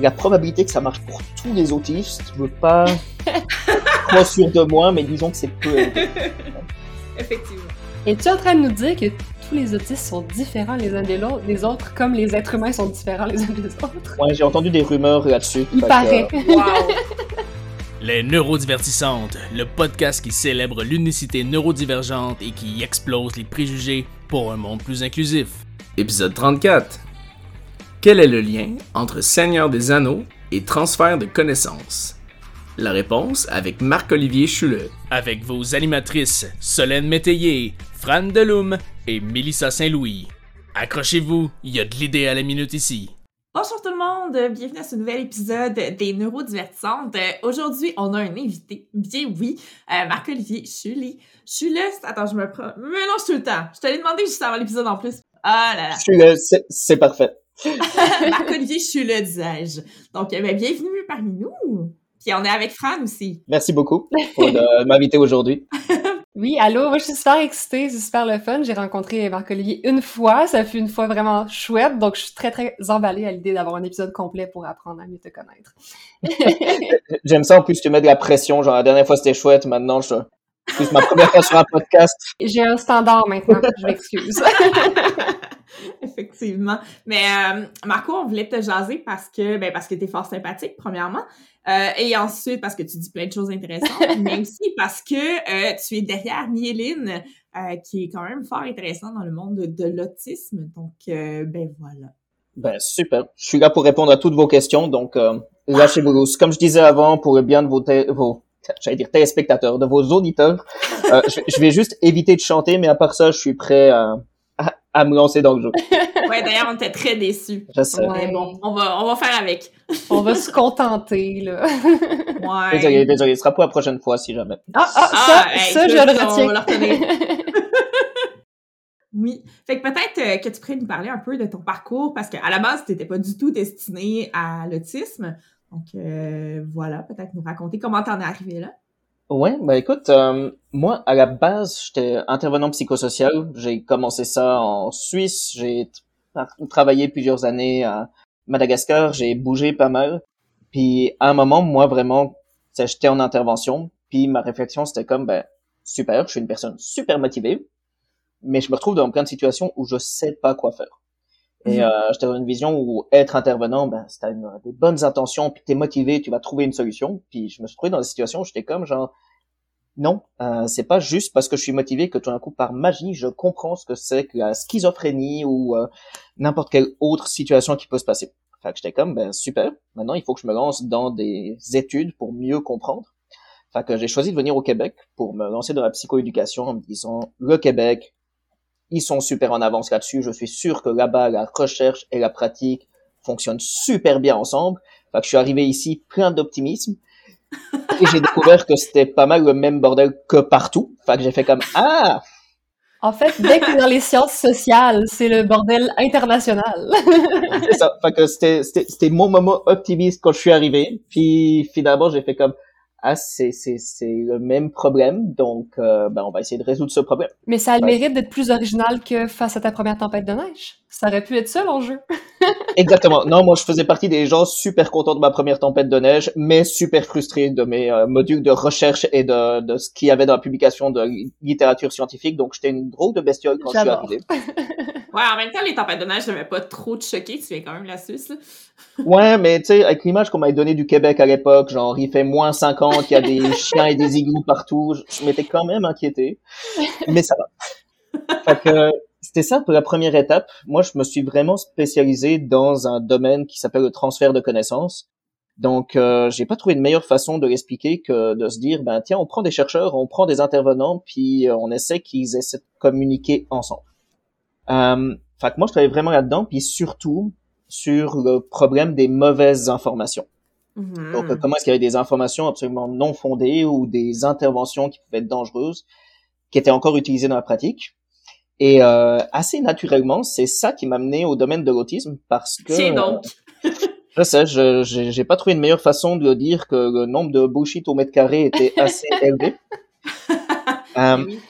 la probabilité que ça marche pour tous les autistes, je veux pas trop sûr de moi, mais disons que c'est peu. Effectivement. Es-tu en train de nous dire que tous les autistes sont différents les uns des, lo- des autres, comme les êtres humains sont différents les uns des autres? Ouais, j'ai entendu des rumeurs là-dessus. Il que, paraît. euh, Wow. Les Neurodivertissantes, le podcast qui célèbre l'unicité neurodivergente et qui explose les préjugés pour un monde plus inclusif. Épisode 34. Quel est le lien entre Seigneur des Anneaux et transfert de connaissances? La réponse avec Marc-Olivier Chuleux. Avec vos animatrices Solène Métayer, Fran Deloum et Mélissa Saint-Louis. Accrochez-vous, il y a de l'idée à la minute ici. Bonjour tout le monde, bienvenue à ce nouvel épisode des Neurodivertissantes. Euh, Aujourd'hui, on a un invité, bien oui, euh, Marc-Olivier Chuli. Chule, attends, je me prends... me mélange tout le temps. Je te l'ai demandé juste avant l'épisode en plus. Ah là là. c'est parfait. Marc-Olivier disais-je. Donc, euh, ben, bienvenue parmi nous. Puis on est avec Fran aussi. Merci beaucoup pour de m'inviter aujourd'hui. Oui, allô, moi je suis super excitée, c'est super le fun. J'ai rencontré Marc-Olivier une fois, ça fut une fois vraiment chouette, donc je suis très très emballée à l'idée d'avoir un épisode complet pour apprendre à mieux te connaître. J'aime ça, en plus, tu mets de la pression. Genre, la dernière fois, c'était chouette. Maintenant, je... C'est ma première fois sur un podcast. J'ai un standard maintenant, je m'excuse. Effectivement. Mais euh, Marco, on voulait te jaser parce que ben parce que t'es fort sympathique, premièrement. Euh, et ensuite parce que tu dis plein de choses intéressantes, mais aussi parce que euh, tu es derrière Mieline, euh, qui est quand même fort intéressant dans le monde de, de l'autisme. Donc euh, ben voilà. Ben, super. Je suis là pour répondre à toutes vos questions, donc euh, lâchez-vous loose. Comme je disais avant, pour le bien de vos, vos j'allais dire téléspectateurs, de vos auditeurs, euh, je, je vais juste éviter de chanter, mais à part ça, je suis prêt à, à, à me lancer dans le jeu. Ouais, d'ailleurs, on était très déçus. Je sais. Ouais. Mais bon, on va on va faire avec. On va se contenter, là. Ouais. Désolé, désolé. Ce sera pour la prochaine fois, si jamais. Ah, ah, ça, Ah, hey, ça, je le on retiens. va le retenir. Oui. Fait que peut-être euh, que tu pourrais nous parler un peu de ton parcours parce qu'à la base, tu n'étais pas du tout destiné à l'autisme. Donc euh, voilà, peut-être nous raconter comment t'en es arrivé là. Ouais, bah écoute, euh, moi à la base j'étais intervenant psychosocial. J'ai commencé ça en Suisse. J'ai tra- travaillé plusieurs années à Madagascar. J'ai bougé pas mal. Puis à un moment, moi vraiment, j'étais en intervention. Puis ma réflexion c'était comme ben super, je suis une personne super motivée, mais je me retrouve dans plein de situations où je sais pas quoi faire. Et Mhm. euh, j'étais dans une vision où être intervenant, ben, si t'as des bonnes intentions, puis t'es motivé, tu vas trouver une solution. Puis je me suis trouvé dans des situations où j'étais comme genre, non, euh, c'est pas juste parce que je suis motivé que tout d'un coup, par magie, je comprends ce que c'est que la schizophrénie ou euh, n'importe quelle autre situation qui peut se passer. Fait que j'étais comme, ben super, maintenant il faut que je me lance dans des études pour mieux comprendre. Fait que j'ai choisi de venir au Québec pour me lancer dans la psychoéducation en me disant, le Québec, ils sont super en avance là-dessus. Je suis sûr que là-bas, la recherche et la pratique fonctionnent super bien ensemble. Fait que je suis arrivé ici plein d'optimisme. Et j'ai découvert que c'était pas mal le même bordel que partout. Fait que j'ai fait comme, ah! En fait, dès que dans les sciences sociales, c'est le bordel international. C'est ça. Fait que c'était, c'était, c'était mon moment optimiste quand je suis arrivé. Puis finalement, j'ai fait comme, ah, c'est, c'est, c'est le même problème. Donc, euh, ben, on va essayer de résoudre ce problème. Mais ça a le mérite d'être plus original que face à ta première tempête de neige. Ça aurait pu être ça l'enjeu. Exactement. Non, moi, je faisais partie des gens super contents de ma première tempête de neige, mais super frustrés de mes euh, modules de recherche et de, de ce qu'il y avait dans la publication de li- littérature scientifique. Donc, j'étais une drôle de bestiole quand je suis J'adore. arrivé. Ouais, en même temps, les tempêtes de neige, ça m'avait pas trop te choquer. Tu viens quand même la Suisse. Là. Ouais, mais tu sais, avec l'image qu'on m'avait donnée du Québec à l'époque, genre, il fait moins 50, il y a des chiens et des igloos partout, je, je m'étais quand même inquiété. Mais ça va. Fait que, c'était ça pour la première étape. Moi, je me suis vraiment spécialisé dans un domaine qui s'appelle le transfert de connaissances. Donc, euh, j'ai pas trouvé de meilleure façon de l'expliquer que de se dire, ben tiens, on prend des chercheurs, on prend des intervenants, puis euh, on essaie qu'ils essaient de communiquer ensemble. Euh, fait que moi, je travaillais vraiment là-dedans, puis surtout sur le problème des mauvaises informations. Mhm. Donc, euh, comment est-ce qu'il y avait des informations absolument non fondées ou des interventions qui pouvaient être dangereuses, qui étaient encore utilisées dans la pratique? Et euh, assez naturellement, c'est ça qui m'a mené au domaine de l'autisme parce que Tiens donc. euh, je sais, je j'ai pas trouvé une meilleure façon de dire que le nombre de bullshit au mètre carré était assez élevé. Euh, Oui.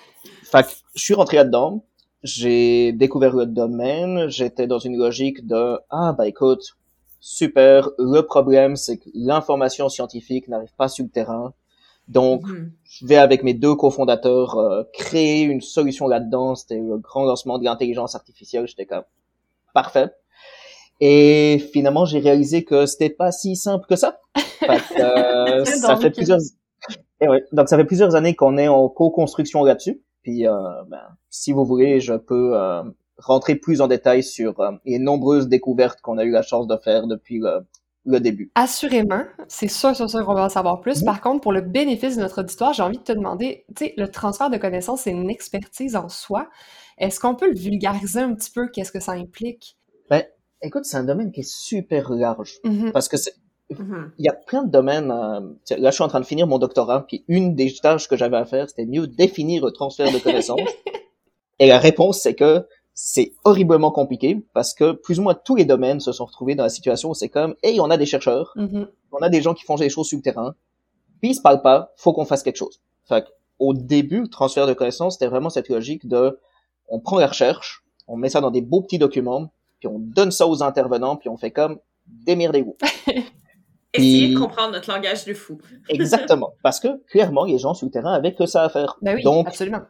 fait que je suis rentré là-dedans, j'ai découvert le domaine, j'étais dans une logique de ah bah écoute, super. Le problème, c'est que l'information scientifique n'arrive pas sur le terrain. Donc, Mhm. je vais avec mes deux cofondateurs euh, créer une solution là-dedans. C'était le grand lancement de l'intelligence artificielle. J'étais comme parfait. Et finalement, j'ai réalisé que c'était pas si simple que ça. Que, euh, ça fait plusieurs. Et ouais, donc ça fait plusieurs années qu'on est en co-construction là-dessus. Puis, euh, ben, si vous voulez, je peux euh, rentrer plus en détail sur euh, les nombreuses découvertes qu'on a eu la chance de faire depuis le, le début. Assurément, c'est sûr, sûr, sûr qu'on va en savoir plus. Par contre, pour le bénéfice de notre auditoire, j'ai envie de te demander, tu sais, le transfert de connaissances, c'est une expertise en soi. Est-ce qu'on peut le vulgariser un petit peu? Qu'est-ce que ça implique? Ben, écoute, c'est un domaine qui est super large Mhm. parce que c'est Mhm. il y a plein de domaines. euh, là, je suis en train de finir mon doctorat, puis une des tâches que j'avais à faire, c'était mieux définir le transfert de connaissances. Et la réponse, c'est que c'est horriblement compliqué parce que plus ou moins tous les domaines se sont retrouvés dans la situation où c'est comme, hey, on a des chercheurs, Mhm. on a des gens qui font des choses sur le terrain, puis ils se parlent pas, faut qu'on fasse quelque chose. Fait au début, le transfert de connaissances, c'était vraiment cette logique de, on prend la recherche, on met ça dans des beaux petits documents, puis on donne ça aux intervenants, puis on fait comme, démerdez-vous. Essayez Puis- de comprendre notre langage de fou. Exactement. Parce que, clairement, les gens sur le terrain avaient que ça à faire. Ben oui, Donc, absolument.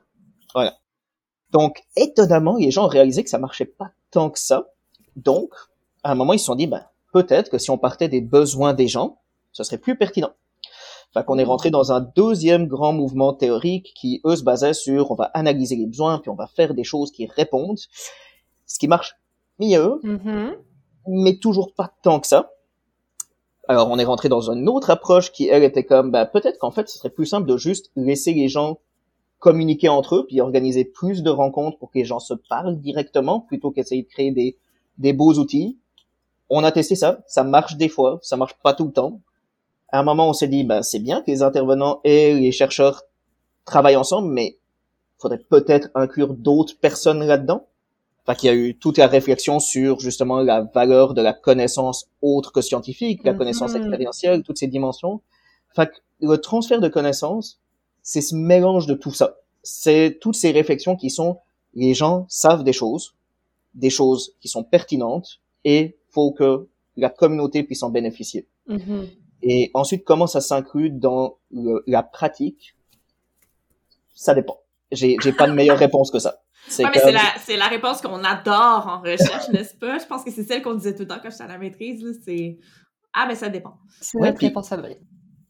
Donc, étonnamment, les gens ont réalisé que ça marchait pas tant que ça. Donc, à un moment, ils se sont dit, ben, peut-être que si on partait des besoins des gens, ce serait plus pertinent. Fait qu'on est rentré dans un deuxième grand mouvement théorique qui, eux, se basait sur, on va analyser les besoins, puis on va faire des choses qui répondent. Ce qui marche mieux, Mhm. mais toujours pas tant que ça. Alors, on est rentré dans une autre approche qui, elle, était comme, bah, peut-être qu'en fait, ce serait plus simple de juste laisser les gens communiquer entre eux, puis organiser plus de rencontres pour que les gens se parlent directement, plutôt qu'essayer de créer des, des beaux outils. On a testé ça, ça marche des fois, ça marche pas tout le temps. À un moment, on s'est dit, ben, c'est bien que les intervenants et les chercheurs travaillent ensemble, mais faudrait peut-être inclure d'autres personnes là-dedans. Fait qu'il y a eu toute la réflexion sur justement la valeur de la connaissance autre que scientifique, la Mhm. connaissance expérientielle, toutes ces dimensions. Que le transfert de connaissances, c'est ce mélange de tout ça. C'est toutes ces réflexions qui sont les gens savent des choses, des choses qui sont pertinentes et faut que la communauté puisse en bénéficier. Mhm. Et ensuite, comment ça s'inclut dans le- la pratique? Ça dépend. J'ai j'ai pas de meilleure réponse que ça. C'est Ouais, mais comme- c'est la, réponse qu'on adore en recherche, n'est-ce pas? Je pense que c'est celle qu'on disait tout le temps quand j'étais à la maîtrise, c'est Ah, ben ça dépend. C'est Ouais, notre puis- réponse favorite.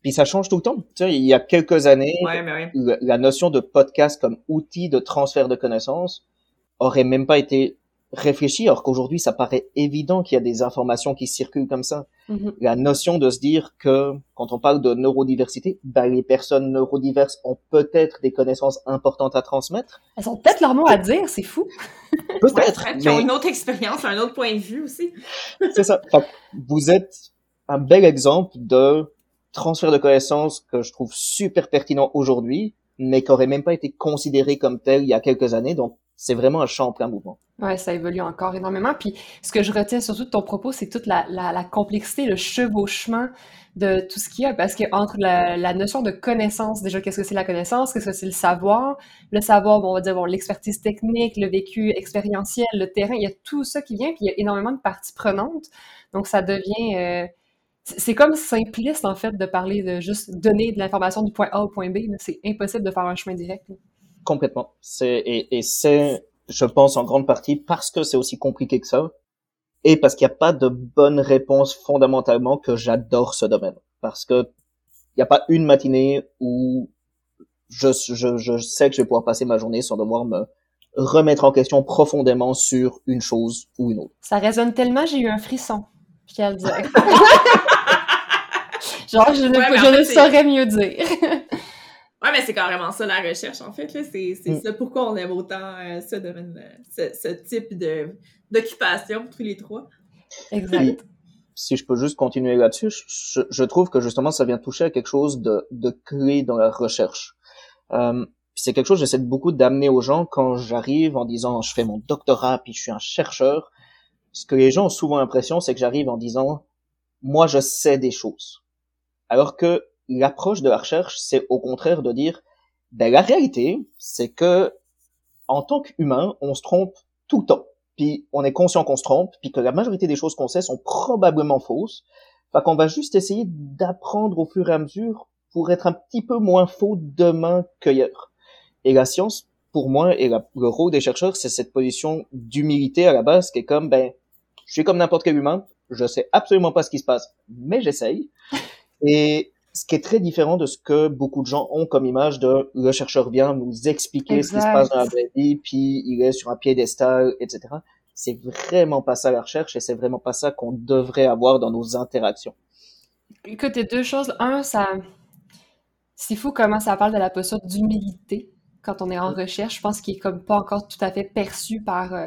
Puis ça change tout le temps. Tu sais, il y a quelques années, Ouais, mais la notion de podcast comme outil de transfert de connaissances aurait même pas été réfléchie, alors qu'aujourd'hui, ça paraît évident qu'il y a des informations qui circulent comme ça. Mhm. La notion de se dire que quand on parle de neurodiversité, ben, les personnes neurodiverses ont peut-être des connaissances importantes à transmettre. Elles ont peut-être leur mot à dire, c'est fou. Peut-être, Ouais, qui ont une autre expérience, un autre point de vue aussi. c'est ça. Fait vous êtes un bel exemple de transfert de connaissances que je trouve super pertinent aujourd'hui, mais qui aurait même pas été considéré comme tel il y a quelques années. Donc, c'est vraiment un champ en plein mouvement. Ouais, ça évolue encore énormément. Puis ce que je retiens surtout de ton propos, c'est toute la, la, la complexité, le chevauchement de tout ce qu'il y a. Parce que entre la, la notion de connaissance, déjà, qu'est-ce que c'est la connaissance, qu'est-ce que c'est le savoir, le savoir, bon, on va dire, bon, l'expertise technique, le vécu expérientiel, le terrain, il y a tout ça qui vient, puis il y a énormément de parties prenantes. Donc ça devient... euh, c'est comme simpliste, en fait, de parler de juste donner de l'information du point A au point B. C'est impossible de faire un chemin direct. Complètement. C'est et, et c'est, je pense, en grande partie parce que c'est aussi compliqué que ça, et parce qu'il n'y a pas de bonne réponse fondamentalement que j'adore ce domaine. Parce que il n'y a pas une matinée où je, je, je sais que je vais pouvoir passer ma journée sans devoir me remettre en question profondément sur une chose ou une autre. Ça résonne tellement, j'ai eu un frisson. Je tiens à le dire. Genre, je ne, Ouais, mais je en ne fait, c'est- saurais mieux dire. Ouais, mais c'est carrément ça la recherche, en fait. C'est c'est Mm. ça pourquoi on aime autant euh, ce domaine, ce, ce type de d'occupation tous les trois. exact. si je peux juste continuer là-dessus, je, trouve que justement ça vient toucher à quelque chose de, de clé dans la recherche. Euh, puis c'est quelque chose que j'essaie beaucoup d'amener aux gens quand j'arrive en disant je fais mon doctorat puis je suis un chercheur. Ce que les gens ont souvent l'impression, c'est que j'arrive en disant moi je sais des choses. Alors que l'approche de la recherche, c'est au contraire de dire ben la réalité, c'est que en tant qu'humain, on se trompe tout le temps. puis on est conscient qu'on se trompe, puis que la majorité des choses qu'on sait sont probablement fausses. Fait qu'on va juste essayer d'apprendre au fur et à mesure pour être un petit peu moins faux demain qu'ailleurs. Et la science, pour moi, et le rôle des chercheurs, c'est cette position d'humilité à la base, qui est comme, ben, je suis comme n'importe quel humain, je sais absolument pas ce qui se passe, mais j'essaye. Et ce qui est très différent de ce que beaucoup de gens ont comme image de le chercheur vient nous expliquer ce qui se passe dans la vraie vie, puis il est sur un piédestal, etc. C'est vraiment pas ça la recherche et c'est vraiment pas ça qu'on devrait avoir dans nos interactions. Écoute, il y a deux choses. Un, ça, c'est fou comment ça parle de la posture d'humilité quand on est en recherche. Je pense qu'il est comme pas encore tout à fait perçu par euh,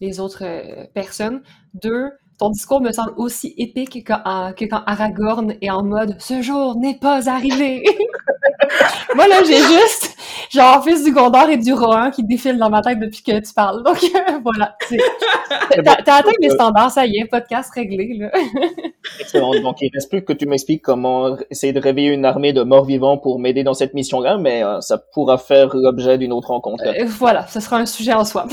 les autres euh, personnes. Deux, ton discours me semble aussi épique que, que quand Aragorn est en mode ce jour n'est pas arrivé. Moi là, j'ai juste genre fils du Gondor et du Rohan qui défilent dans ma tête depuis que tu parles. Donc voilà, t'as atteint mes standards, ça y est, podcast réglé là. Excellent. Donc il reste plus que tu m'expliques comment essayer de réveiller une armée de morts vivants pour m'aider dans cette mission-là, mais euh, ça pourra faire l'objet d'une autre rencontre. Euh, voilà, ce sera un sujet en soi.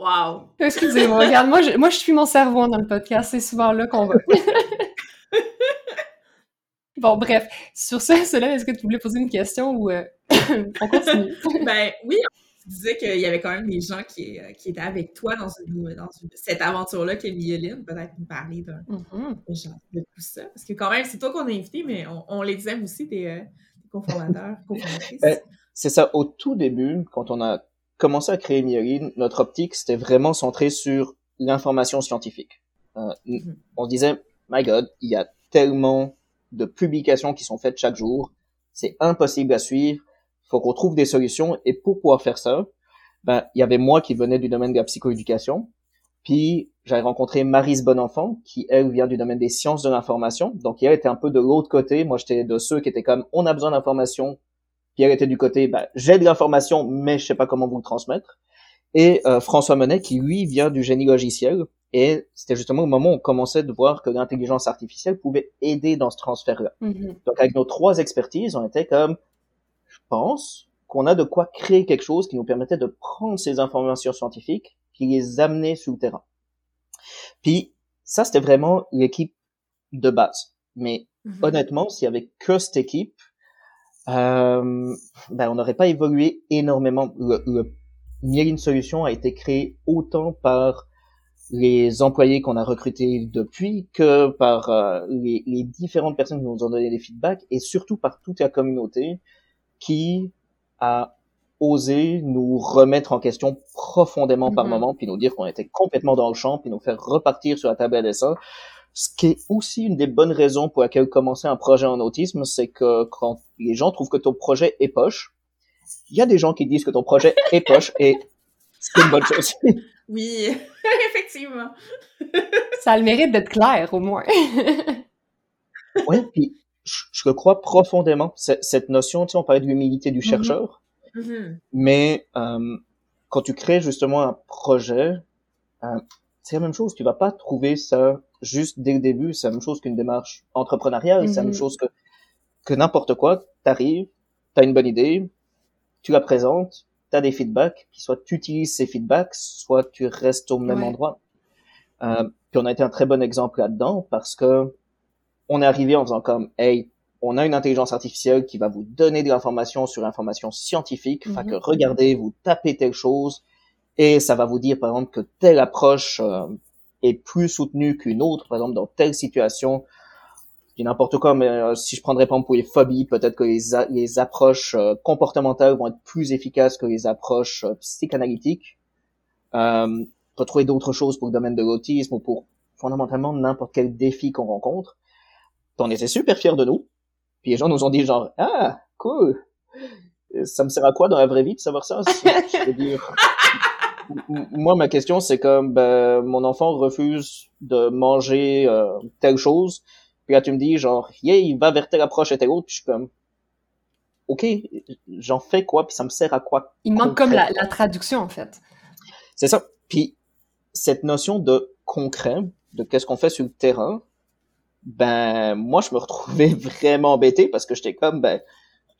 Wow! Excusez-moi, regarde, moi je, moi je suis mon cerveau dans le podcast, c'est souvent là qu'on va. bon, bref, sur ce, cela, est-ce que tu voulais poser une question ou euh, on continue? ben oui, tu disais qu'il y avait quand même des gens qui, euh, qui étaient avec toi dans, une, dans cette aventure-là qu'est Mioline, peut-être nous parler d'un mm-hmm. de tout ça. Parce que quand même, c'est toi qu'on a invité, mais on, les aime aussi, tes, euh, conformateurs, ben, c'est ça, au tout début, quand on a commencer à créer Myoline, notre optique, c'était vraiment centré sur l'information scientifique. Euh, mhm. On se disait, my God, il y a tellement de publications qui sont faites chaque jour, c'est impossible à suivre, faut qu'on trouve des solutions, et pour pouvoir faire ça, ben, il y avait moi qui venais du domaine de la psychoéducation, puis j'avais rencontré Marise Bonenfant, qui elle vient du domaine des sciences de l'information, donc elle était un peu de l'autre côté, moi j'étais de ceux qui étaient comme, on a besoin d'informations, Pierre était du côté, ben, j'ai de l'information, mais je sais pas comment vous le transmettre. Et euh, François Monet, qui lui vient du génie logiciel, et c'était justement au moment où on commençait de voir que l'intelligence artificielle pouvait aider dans ce transfert-là. Mm-hmm. Donc avec nos trois expertises, on était comme, je pense qu'on a de quoi créer quelque chose qui nous permettait de prendre ces informations scientifiques puis les amener sur le terrain. Puis ça, c'était vraiment l'équipe de base. Mais mm-hmm. honnêtement, s'il y avait que cette équipe, euh, ben, on n'aurait pas évolué énormément. Le, le Solution a été créé autant par les employés qu'on a recrutés depuis que par euh, les, les, différentes personnes qui nous ont donné des feedbacks et surtout par toute la communauté qui a osé nous remettre en question profondément par mm-hmm. moment puis nous dire qu'on était complètement dans le champ puis nous faire repartir sur la table à dessin ce qui est aussi une des bonnes raisons pour laquelle commencer un projet en autisme, c'est que quand les gens trouvent que ton projet est poche, il y a des gens qui disent que ton projet est poche et c'est une bonne chose. Oui, effectivement. Ça a le mérite d'être clair, au moins. oui, puis je, le crois profondément. Cette notion, tu sais, on parlait de l'humilité du mm-hmm. chercheur, mm-hmm. mais euh, quand tu crées justement un projet, euh, c'est la même chose. Tu vas pas trouver ça juste dès le début, c'est la même chose qu'une démarche entrepreneuriale, c'est la même mhm. chose que, que n'importe quoi. T'arrives, t'as une bonne idée, tu la présentes, t'as des feedbacks, puis soit tu utilises ces feedbacks, soit tu restes au même endroit. Euh, puis on a été un très bon exemple là-dedans parce que on est arrivé en faisant comme, hey, on a une intelligence artificielle qui va vous donner de l'information sur l'information scientifique, enfin que mhm. regardez, vous tapez telle chose, et ça va vous dire par exemple que telle approche euh, est plus soutenue qu'une autre, par exemple dans telle situation, n'importe quoi, mais euh, si je prendrais par exemple pour les phobies, peut-être que les, les approches euh, comportementales vont être plus efficaces que les approches euh, psychanalytiques. Euh, peut trouver d'autres choses pour le domaine de l'autisme ou pour fondamentalement n'importe quel défi qu'on rencontre. On était super fiers de nous. Puis les gens nous ont dit genre ah cool, ça me sert à quoi dans la vraie vie de savoir ça Je moi, ma question, c'est comme, ben, mon enfant refuse de manger euh, telle chose, puis là, tu me dis, genre, yeah, il va vers telle approche et telle autre, puis je suis comme, ok, j'en fais quoi, puis ça me sert à quoi? Il manque comme la, traduction, en fait. C'est ça. Puis, cette notion de concret, de qu'est-ce qu'on fait sur le terrain, ben, moi, je me retrouvais vraiment embêté parce que j'étais comme, ben,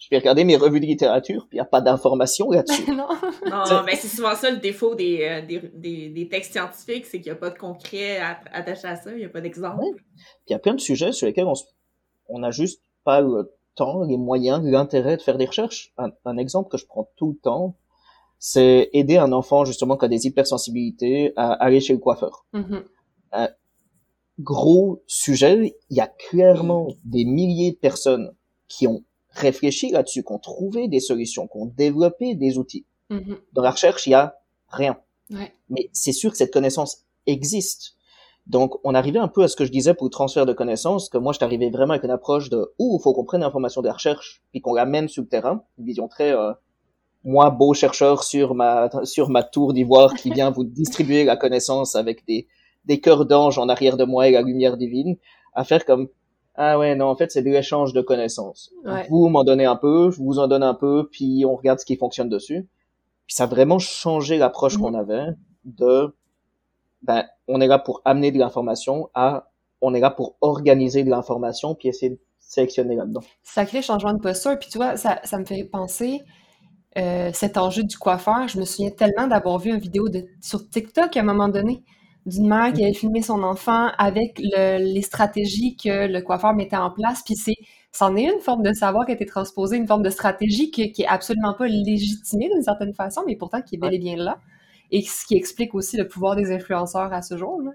je vais regarder mes revues de littérature, puis il n'y a pas d'informations là-dessus. non. Non, mais c'est souvent ça le défaut des, euh, des, des, des, textes scientifiques, c'est qu'il n'y a pas de concret attaché à ça, il n'y a pas d'exemple. Ouais. Puis il y a plein de sujets sur lesquels on, on n'a juste pas le temps, les moyens, l'intérêt de faire des recherches. Un, un, exemple que je prends tout le temps, c'est aider un enfant justement qui a des hypersensibilités à aller chez le coiffeur. Mm -hmm. Un gros sujet, il y a clairement des milliers de personnes qui ont réfléchi là-dessus, qui ont trouvé des solutions, qui ont développé des outils. Mm -hmm. Dans la recherche, il y a rien. Ouais. Mais c'est sûr que cette connaissance existe. Donc, on arrivait un peu à ce que je disais pour le transfert de connaissances, que moi, je arrivé vraiment avec une approche de « Ouh, il faut qu'on prenne l'information des recherches, puis qu'on l'amène sur le terrain », une vision très euh, moi, beau chercheur sur ma sur ma tour d'ivoire qui vient vous distribuer la connaissance avec des des cœurs d'ange en arrière de moi et la lumière divine, à faire comme ah ouais non en fait c'est de l'échange de connaissances. Ouais. Vous m'en donnez un peu, je vous en donne un peu, puis on regarde ce qui fonctionne dessus. Puis ça a vraiment changé l'approche Mhm. qu'on avait de ben on est là pour amener de l'information à on est là pour organiser de l'information puis essayer de sélectionner là-dedans. Sacré changement de posture. Puis tu vois, ça, ça me fait penser euh, cet enjeu du coiffeur. Je me souviens tellement d'avoir vu une vidéo de, sur TikTok à un moment donné d'une mère qui avait filmé son enfant avec le, les stratégies que le coiffeur mettait en place. Puis c'est, c'en est une forme de savoir qui a été transposée, une forme de stratégie qui, qui est absolument pas légitimée d'une certaine façon, mais pourtant qui est bel et bien là. Et ce qui explique aussi le pouvoir des influenceurs à ce jour. Là.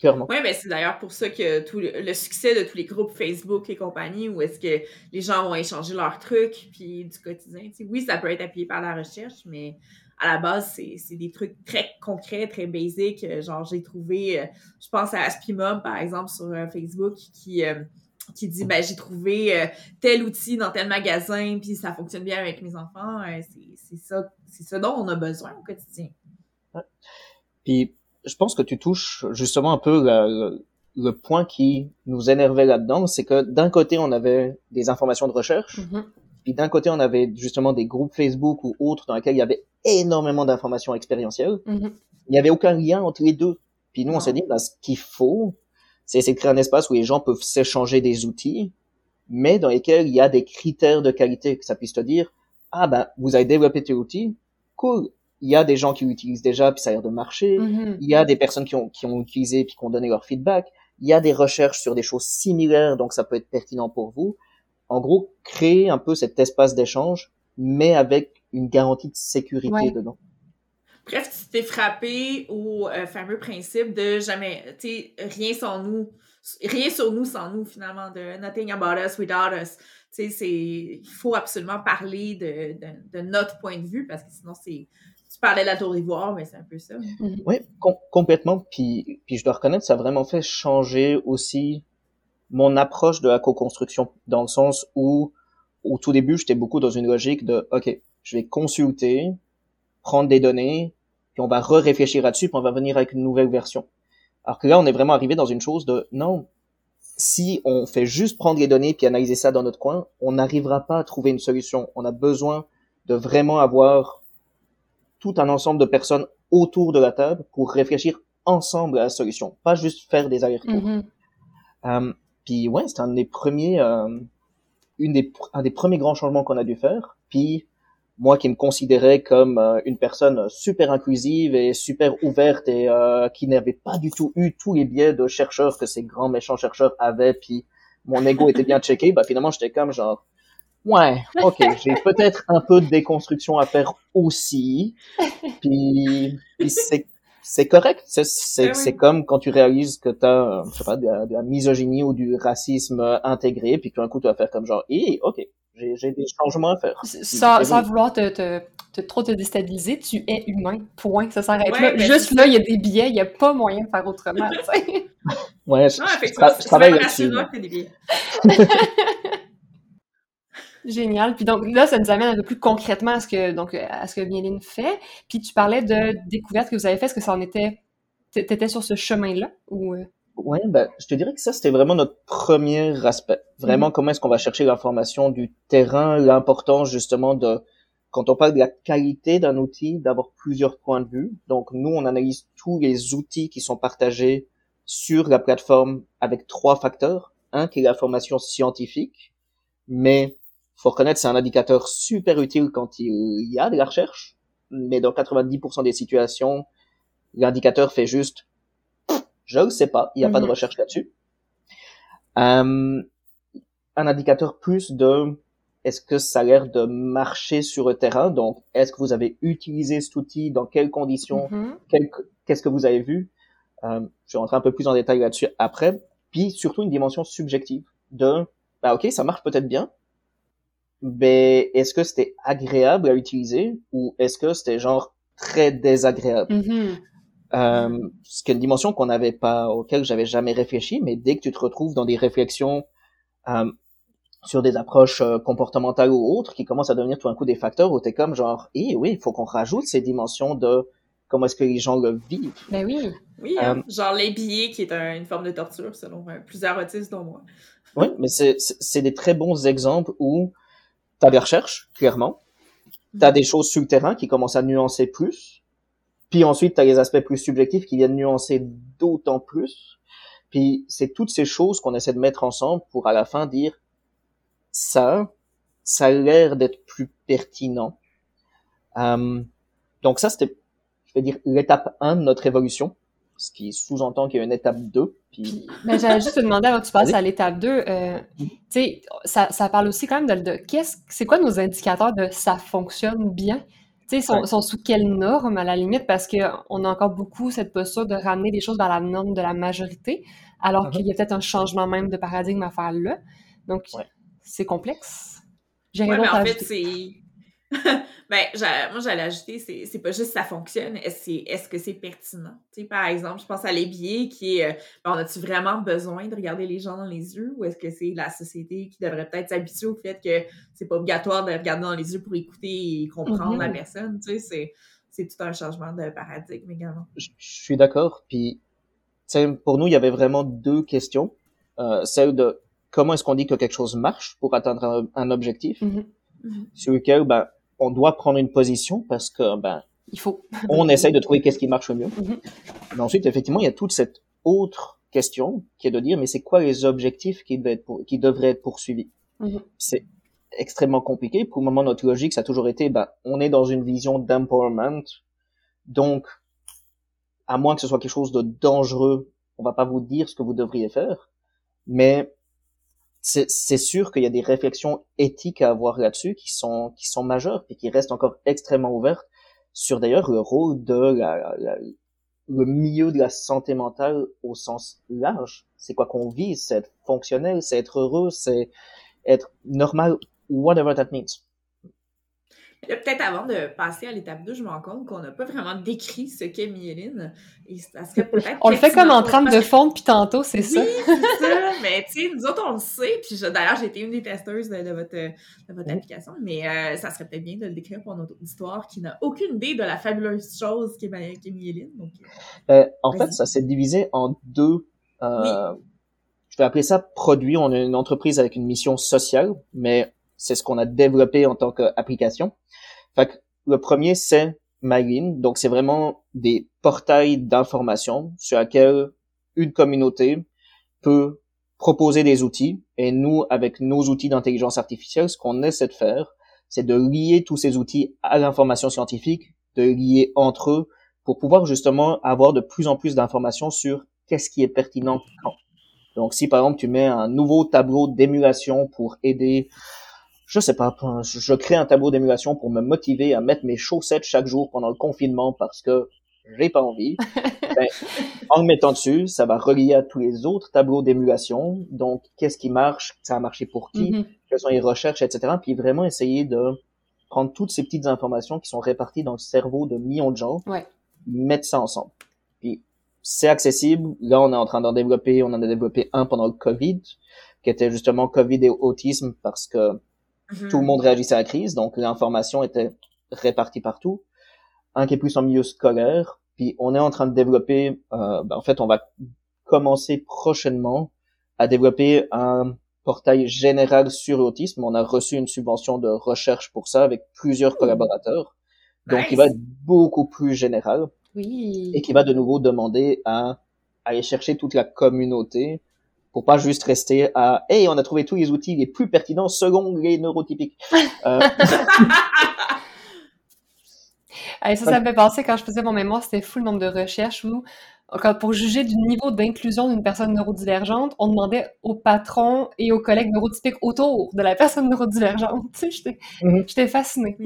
Clairement. Oui, mais c'est d'ailleurs pour ça que tout le, le, succès de tous les groupes Facebook et compagnie, où est-ce que les gens vont échanger leurs trucs, puis du quotidien. Tu sais, oui, ça peut être appuyé par la recherche, mais à la base, c'est des trucs très concrets, très basiques. Genre, j'ai trouvé, euh, je pense à Aspimob, par exemple, sur euh, Facebook, qui, euh, qui dit, ben, j'ai trouvé euh, tel outil dans tel magasin, puis ça fonctionne bien avec mes enfants. Euh, c'est ça, c'est ça dont on a besoin au quotidien. Ouais. Puis, je pense que tu touches justement un peu le, le point qui nous énervait là-dedans, c'est que d'un côté, on avait des informations de recherche, mm -hmm. Puis d'un côté, on avait justement des groupes Facebook ou autres dans lesquels il y avait énormément d'informations expérientielles. Mm -hmm. Il n'y avait aucun lien entre les deux. Puis nous, on s'est dit, ben, ce qu'il faut, c'est essayer de créer un espace où les gens peuvent s'échanger des outils, mais dans lesquels il y a des critères de qualité, que ça puisse te dire, ah ben, vous avez développé tes outils, cool, il y a des gens qui l'utilisent déjà puis ça a l'air de marcher. Mm -hmm. Il y a des personnes qui ont qui ont utilisé puis qui ont donné leur feedback. Il y a des recherches sur des choses similaires donc ça peut être pertinent pour vous. En gros, créer un peu cet espace d'échange mais avec une garantie de sécurité ouais. dedans. Presque tu t'es frappé au euh, fameux principe de jamais, tu sais, rien sans nous, rien sur nous sans nous finalement, de nothing about us without us. Tu sais, c'est, il faut absolument parler de, de, de notre point de vue parce que sinon c'est, tu parlais de la tour d'ivoire, mais c'est un peu ça. Mm -hmm. Oui, com complètement. Puis, puis je dois reconnaître, ça a vraiment fait changer aussi mon approche de la co-construction, dans le sens où, au tout début, j'étais beaucoup dans une logique de, OK, je vais consulter, prendre des données, puis on va re-réfléchir là-dessus, puis on va venir avec une nouvelle version. Alors que là, on est vraiment arrivé dans une chose de, non, si on fait juste prendre les données puis analyser ça dans notre coin, on n'arrivera pas à trouver une solution. On a besoin de vraiment avoir tout un ensemble de personnes autour de la table pour réfléchir ensemble à la solution, pas juste faire des allers-retours. Mm -hmm. um, puis ouais, c'est un des premiers, euh, une des, un des premiers grands changements qu'on a dû faire. Puis moi qui me considérais comme euh, une personne super inclusive et super ouverte et euh, qui n'avait pas du tout eu tous les biais de chercheurs que ces grands méchants chercheurs avaient, puis mon ego était bien checké, bah finalement j'étais comme genre Ouais, ok, j'ai peut-être un peu de déconstruction à faire aussi, puis c'est c'est correct, c'est c'est oui. c'est comme quand tu réalises que t'as je sais pas de la, de la, misogynie ou du racisme intégré, puis tout d'un coup tu vas faire comme genre, hé, ok, j'ai j'ai des changements à faire. Sans, sans vouloir te, te, te, trop te déstabiliser, tu es humain, point, ça s'arrête ouais, là. Juste là, il y a des biais, il y a pas moyen de faire autrement. ouais, je, non, je, travaille là-dessus. Génial. Puis donc là, ça nous amène un peu plus concrètement à ce que donc à ce que Mieline fait. Puis tu parlais de découvertes que vous avez faites. Est-ce que ça en était t'étais sur ce chemin-là ou euh? Ouais, ben je te dirais que ça c'était vraiment notre premier aspect. Vraiment, mmh. comment est-ce qu'on va chercher l'information du terrain, l'importance justement de quand on parle de la qualité d'un outil, d'avoir plusieurs points de vue. Donc nous, on analyse tous les outils qui sont partagés sur la plateforme avec trois facteurs. Un qui est l'information scientifique, mais faut reconnaître c'est un indicateur super utile quand il y a de la recherche, mais dans 90% des situations, l'indicateur fait juste je ne sais pas, il n'y a pas de Mhm. recherche là-dessus. Euh, un indicateur plus de est-ce que ça a l'air de marcher sur le terrain, donc est-ce que vous avez utilisé cet outil, dans quelles conditions, Mhm. qu'est-ce que vous avez vu? Euh, je vais rentrer un peu plus en détail là-dessus après. Puis surtout une dimension subjective de, bah ok, ça marche peut-être bien, mais est-ce que c'était agréable à utiliser ou est-ce que c'était genre très désagréable? Mhm. Euh, c'est une dimension qu'on n'avait pas, auquel j'avais jamais réfléchi, mais dès que tu te retrouves dans des réflexions euh, sur des approches euh, comportementales ou autres, qui commencent à devenir tout d'un coup des facteurs où t'es comme genre, eh oui, il faut qu'on rajoute ces dimensions de comment est-ce que les gens le vivent. Ben oui. Oui, hein, Euh, genre les billets qui est un- une forme de torture selon euh, plusieurs autistes dont moi. Oui, mais c'est c'est- c'est des très bons exemples où t'as des recherches, clairement, t'as des choses sur le terrain qui commencent à nuancer plus, puis ensuite t'as les aspects plus subjectifs qui viennent nuancer d'autant plus, puis c'est toutes ces choses qu'on essaie de mettre ensemble pour à la fin dire ça, ça a l'air d'être plus pertinent. Euh, donc ça c'était, je vais dire, l'étape 1 de notre évolution, ce qui sous-entend qu'il y a une étape 2, puis Ben, j'allais juste te demander avant que tu passes Allez. à l'étape 2, euh, tu sais, ça, ça parle aussi quand même de, de qu'est-ce, c'est quoi nos indicateurs de ça fonctionne bien? Tu sais, sont, Ouais. sont sous quelle norme à la limite? Parce que on a encore beaucoup cette posture de ramener des choses dans la norme de la majorité, alors Mhm. qu'il y a peut-être un changement même de paradigme à faire là. Donc, Ouais. c'est complexe. J'ai Ouais, mais en fait, c'est. ben, moi, j'allais ajouter, c'est pas juste ça fonctionne, est-ce que c'est pertinent? Tu sais, par exemple, je pense à l'ébier qui est. euh, ben, on a-tu vraiment besoin de regarder les gens dans les yeux ou est-ce que c'est la société qui devrait peut-être s'habituer au fait que c'est pas obligatoire de regarder dans les yeux pour écouter et comprendre Mhm. la personne? Tu sais, c'est- tout un changement de paradigme également. je suis d'accord. Puis, tu sais, pour nous, il y avait vraiment deux questions. Euh, celle de comment est-ce qu'on dit que quelque chose marche pour atteindre un, un objectif, Mhm. Mhm. sur lequel ben, on doit prendre une position parce que ben, Il faut. on essaye de trouver qu'est-ce qui marche le mieux. Mhm. Mais ensuite, effectivement, il y a toute cette autre question qui est de dire mais c'est quoi les objectifs qui, devaient être pour- qui devraient être poursuivis? Mhm. C'est extrêmement compliqué. Pour le moment, notre logique, ça a toujours été ben, on est dans une vision d'empowerment, donc à moins que ce soit quelque chose de dangereux, on va pas vous dire ce que vous devriez faire, mais c'est sûr qu'il y a des réflexions éthiques à avoir là-dessus qui sont qui sont majeures et qui restent encore extrêmement ouvertes sur d'ailleurs le rôle de la, la- le milieu de la santé mentale au sens large. C'est quoi qu'on vise, c'est être fonctionnel, c'est être heureux, c'est être normal, whatever that means. Là, peut-être avant de passer à l'étape 2, je me rends compte qu'on n'a pas vraiment décrit ce qu'est myéline. Et ça serait peut-être. On le fait comme en parce de que- fond, puis tantôt, c'est ça. Oui, c'est ça. Mais tu sais, nous autres, on le sait. Puis je- d'ailleurs, j'ai été une des testeuses de, de votre, de votre application. Mais euh, ça serait peut-être bien de le décrire pour notre auditoire qui n'a aucune idée de la fabuleuse chose qu'est ma- qu'est myéline. Donc, euh, Euh, en Vas-y. fait, ça s'est divisé en deux. Euh, Je vais appeler ça produit. On est une entreprise avec une mission sociale, mais c'est ce qu'on a développé en tant qu'application. Fait que le premier, c'est Mylene. Donc, c'est vraiment des portails d'information sur lesquels une communauté peut proposer des outils. Et nous, avec nos outils d'intelligence artificielle, ce qu'on essaie de faire, c'est de lier tous ces outils à l'information scientifique, de lier entre eux pour pouvoir justement avoir de plus en plus d'informations sur qu'est-ce qui est pertinent quand. Donc, si par exemple tu mets un nouveau tableau d'émulation pour aider, je sais pas, je crée un tableau d'émulation pour me motiver à mettre mes chaussettes chaque jour pendant le confinement parce que j'ai pas envie. ben, en le mettant dessus, ça va relier à tous les autres tableaux d'émulation. Donc, qu'est-ce qui marche, ça a marché pour qui, Mhm. quelles sont les recherches, etc. Puis vraiment essayer de prendre toutes ces petites informations qui sont réparties dans le cerveau de millions de gens, Ouais. mettre ça ensemble. Puis c'est accessible. Là, on est en train d'en développer, on en a développé un pendant le COVID, qui était justement COVID et autisme parce que Mhm. tout le monde réagissait à la crise, donc l'information était répartie partout. Un qui est plus en milieu scolaire, puis on est en train de développer, euh, ben, en fait, on va commencer prochainement à développer un portail général sur l'autisme. On a reçu une subvention de recherche pour ça avec plusieurs collaborateurs. Donc, il va Nice. être beaucoup plus général Oui. et qui va de nouveau demander à aller chercher toute la communauté pour pas juste rester à hey on a trouvé tous les outils les plus pertinents selon les neurotypiques. Euh, ça, ça me fait penser quand je faisais mon mémoire, c'était fou le nombre de recherches où, quand, pour juger du niveau d'inclusion d'une personne neurodivergente, on demandait aux patrons et aux collègues neurotypiques autour de la personne neurodivergente. Tu sais, j'étais, mm -hmm. fascinée.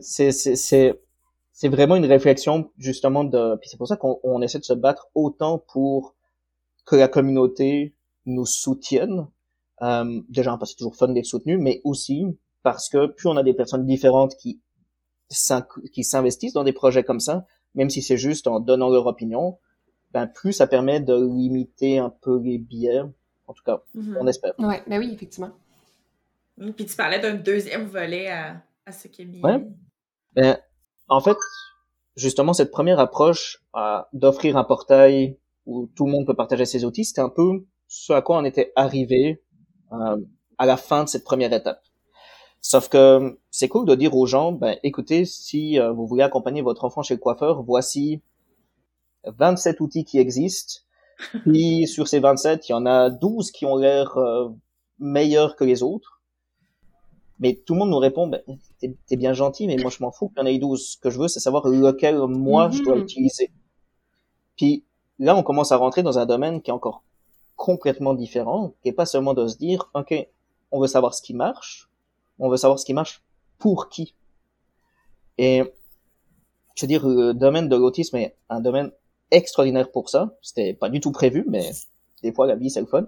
c'est vraiment une réflexion justement de puis c'est pour ça qu'on essaie de se battre autant pour que la communauté nous soutienne. Euh, déjà parce que c'est toujours fun d'être soutenu mais aussi parce que plus on a des personnes différentes qui qui s'investissent dans des projets comme ça même si c'est juste en donnant leur opinion ben plus ça permet de limiter un peu les biais. En tout cas mm-hmm. on espère. Ouais ben oui effectivement. Puis tu parlais d'un deuxième volet à, à ce qui est bien ouais. Ben, en fait, justement, cette première approche euh, d'offrir un portail où tout le monde peut partager ses outils, c'était un peu ce à quoi on était arrivé euh, à la fin de cette première étape. Sauf que c'est cool de dire aux gens, ben écoutez, si euh, vous voulez accompagner votre enfant chez le coiffeur, voici 27 outils qui existent. Puis sur ces 27, il y en a 12 qui ont l'air euh, meilleurs que les autres. Mais tout le monde nous répond, ben, t'es bien gentil, mais moi je m'en fous qu'il y en ait 12. Ce que je veux, c'est savoir lequel moi je dois Mhm. utiliser. Puis là, on commence à rentrer dans un domaine qui est encore complètement différent, qui est pas seulement de se dire, ok, on veut savoir ce qui marche, on veut savoir ce qui marche pour qui. Et je veux dire, le domaine de l'autisme est un domaine extraordinaire pour ça. C'était pas du tout prévu, mais des fois la vie c'est le fun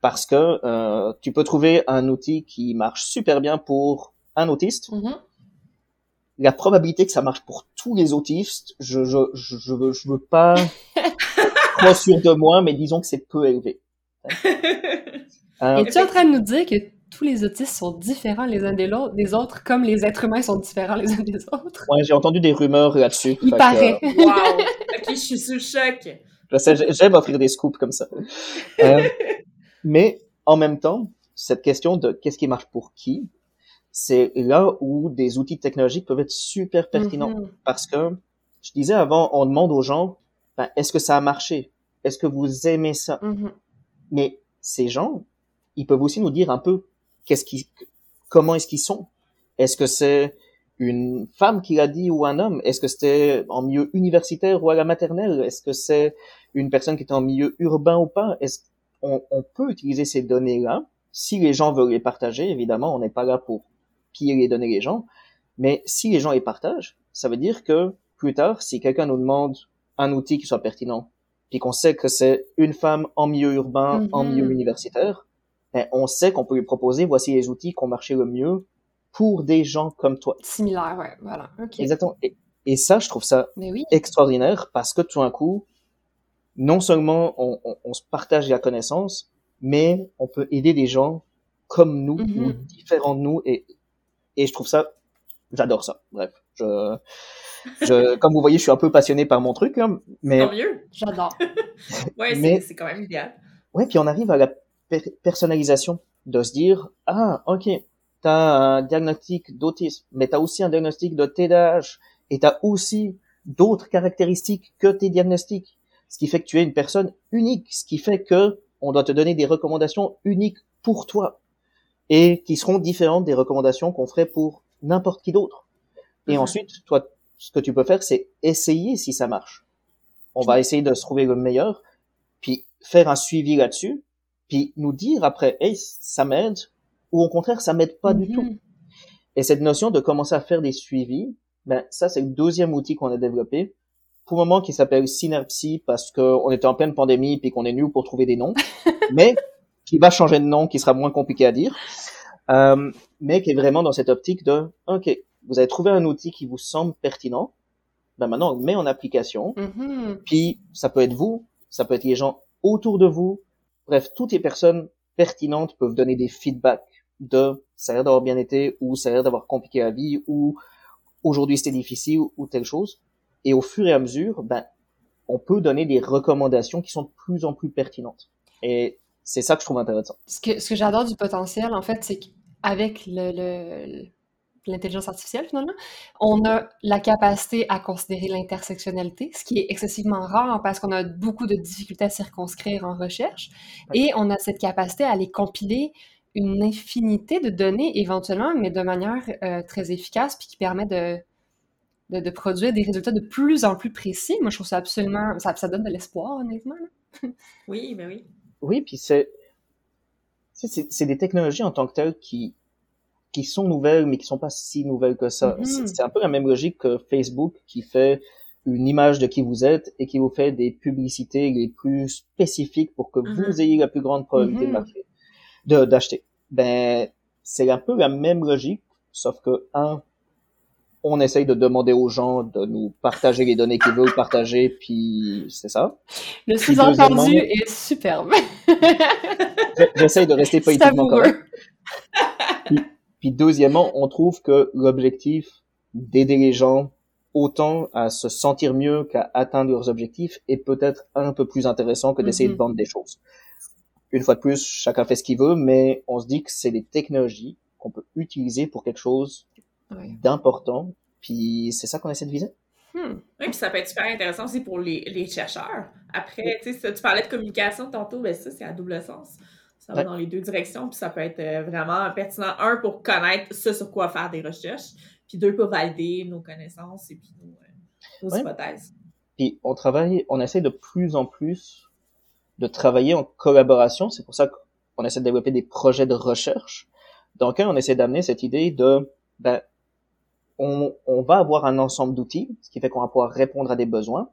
parce que euh, tu peux trouver un outil qui marche super bien pour un autiste. Mhm. La probabilité que ça marche pour tous les autistes, je je je, je veux je veux pas trop sûr de moi, mais disons que c'est peu élevé. Euh, Es-tu en train de nous dire que tous les autistes sont différents les uns des, lo- des autres, comme les êtres humains sont différents les uns des autres? ouais, j'ai entendu des rumeurs là-dessus. Il Fait que, paraît. euh, wow! Ok, je suis sous le choc. Je sais, j'ai- j'aime offrir des scoops comme ça. Euh, mais en même temps, cette question de qu'est-ce qui marche pour qui, c'est là où des outils technologiques peuvent être super pertinents. Mhm. Parce que, je disais avant, on demande aux gens, ben, est-ce que ça a marché? Est-ce que vous aimez ça? Mhm. Mais ces gens, ils peuvent aussi nous dire un peu qu'est-ce qui, comment est-ce qu'ils sont? Est-ce que c'est une femme qui l'a dit ou un homme? Est-ce que c'était en milieu universitaire ou à la maternelle? Est-ce que c'est une personne qui est en milieu urbain ou pas? Est-ce on, on peut utiliser ces données-là si les gens veulent les partager Évidemment, on n'est pas là pour piller les données des gens, mais si les gens les partagent, ça veut dire que plus tard, si quelqu'un nous demande un outil qui soit pertinent, puis qu'on sait que c'est une femme en milieu urbain, en Mhm. milieu universitaire, ben, on sait qu'on peut lui proposer voici les outils qui ont marché le mieux pour des gens comme toi. Similaire, ouais, voilà. OK. Exactement. Et, et ça, je trouve ça oui. extraordinaire parce que tout d'un coup, non seulement on, on- on se partage la connaissance, mais on peut aider des gens comme nous, Mhm. ou différents de nous, et, et je trouve ça, j'adore ça. Bref, je, je, comme vous voyez, je suis un peu passionné par mon truc, hein, mais Tant mieux. J'adore. Ouais, c'est quand même idéal. Ouais, puis on arrive à la per- personnalisation, de se dire, ah, ok, t'as un diagnostic d'autisme, mais t'as aussi un diagnostic de TDAH, et t'as aussi d'autres caractéristiques que tes diagnostics, ce qui fait que tu es une personne unique, ce qui fait que on doit te donner des recommandations uniques pour toi, et qui seront différentes des recommandations qu'on ferait pour n'importe qui d'autre. Et Mhm. ensuite, toi, ce que tu peux faire, c'est essayer si ça marche. On va essayer de se trouver le meilleur, puis faire un suivi là-dessus, puis nous dire après, hey, ça m'aide, ou au contraire, ça m'aide pas du Mhm. tout. Et cette notion de commencer à faire des suivis, ben ça c'est le deuxième outil qu'on a développé, pour le moment qui s'appelle Synapsy parce qu'on était en pleine pandémie puis qu'on est nul pour trouver des noms, mais qui va changer de nom, qui sera moins compliqué à dire, euh, mais qui est vraiment dans cette optique de, ok, vous avez trouvé un outil qui vous semble pertinent, ben maintenant on le met en application, Mhm. puis ça peut être vous, ça peut être les gens autour de vous. Bref, toutes les personnes pertinentes peuvent donner des feedbacks de ça a l'air d'avoir bien été ou ça a l'air d'avoir compliqué la vie ou aujourd'hui c'était difficile ou, ou telle chose. Et au fur et à mesure, ben, on peut donner des recommandations qui sont de plus en plus pertinentes. Et c'est ça que je trouve intéressant. Ce que, ce que j'adore du potentiel, en fait, c'est qu'avec le, l'intelligence artificielle finalement, on a la capacité à considérer l'intersectionnalité, ce qui est excessivement rare parce qu'on a beaucoup de difficultés à circonscrire en recherche, et on a cette capacité à aller compiler une infinité de données éventuellement, mais de manière euh, très efficace, puis qui permet de, de, produire des résultats de plus en plus précis. Moi, je trouve ça absolument, ça, ça donne de l'espoir, honnêtement. oui, ben oui. Oui, puis c'est, c'est des technologies en tant que telles qui, qui sont nouvelles, mais qui sont pas si nouvelles que ça. Mm-hmm. C'est un peu la même logique que Facebook qui fait une image de qui vous êtes et qui vous fait des publicités les plus spécifiques pour que vous mm-hmm. ayez la plus grande probabilité mm-hmm. de d'acheter. Ben, c'est un peu la même logique, sauf que un, on essaye de demander aux gens de nous partager les données qu'ils veulent partager, puis c'est ça. Le sous-entendu est superbe. J'essaye de rester politiquement correct. Puis deuxièmement, on trouve que l'objectif d'aider les gens autant à se sentir mieux qu'à atteindre leurs objectifs est peut-être un peu plus intéressant que d'essayer de mhm. vendre des choses. Une fois de plus, chacun fait ce qu'il veut, mais on se dit que c'est des technologies qu'on peut utiliser pour quelque chose d'important. Puis c'est ça qu'on essaie de viser. Hmm. Oui, puis ça peut être super intéressant aussi pour les, les chercheurs. Après, tu sais, tu parlais de communication tantôt, ben ça, c'est à double sens ça va dans les deux directions, puis ça peut être euh, vraiment pertinent. Un, pour connaître ce sur quoi faire des recherches, puis deux, pour valider nos connaissances et puis nos, euh, hypothèses. Puis on travaille, on essaie de plus en plus de travailler en collaboration. C'est pour ça qu'on essaie de développer des projets de recherche dans lesquels on essaie d'amener cette idée de, ben, on, on va avoir un ensemble d'outils, ce qui fait qu'on va pouvoir répondre à des besoins,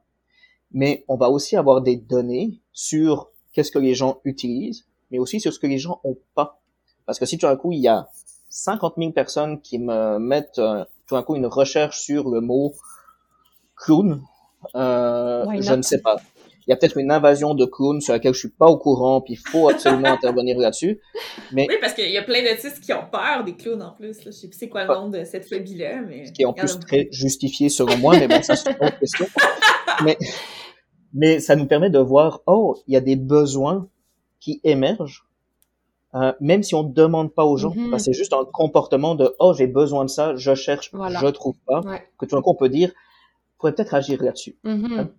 mais on va aussi avoir des données sur qu'est-ce que les gens utilisent, mais aussi sur ce que les gens ont pas. Parce que si tout d'un coup, il y a 50 000 personnes qui me mettent euh, tout d'un coup une recherche sur le mot clown, euh, je ne sais pas. Il y a peut-être une invasion de clowns sur laquelle je suis pas au courant, puis il faut absolument intervenir là-dessus. Mais oui, parce qu'il y a plein d'autistes qui ont peur des clowns en plus. Là. Je sais plus c'est quoi le nom de cette phobie-là, mais ce qui est en plus très justifié selon moi, mais bon, ça c'est une autre question. Mais mais ça nous permet de voir, oh, il y a des besoins qui émergent, euh, même si on ne demande pas aux gens. Mm c'est juste un comportement de oh j'ai besoin de ça, je cherche, je trouve pas. Que tout d'un coup on peut dire, pourrait peut-être agir là-dessus. Mm-hmm. Hein?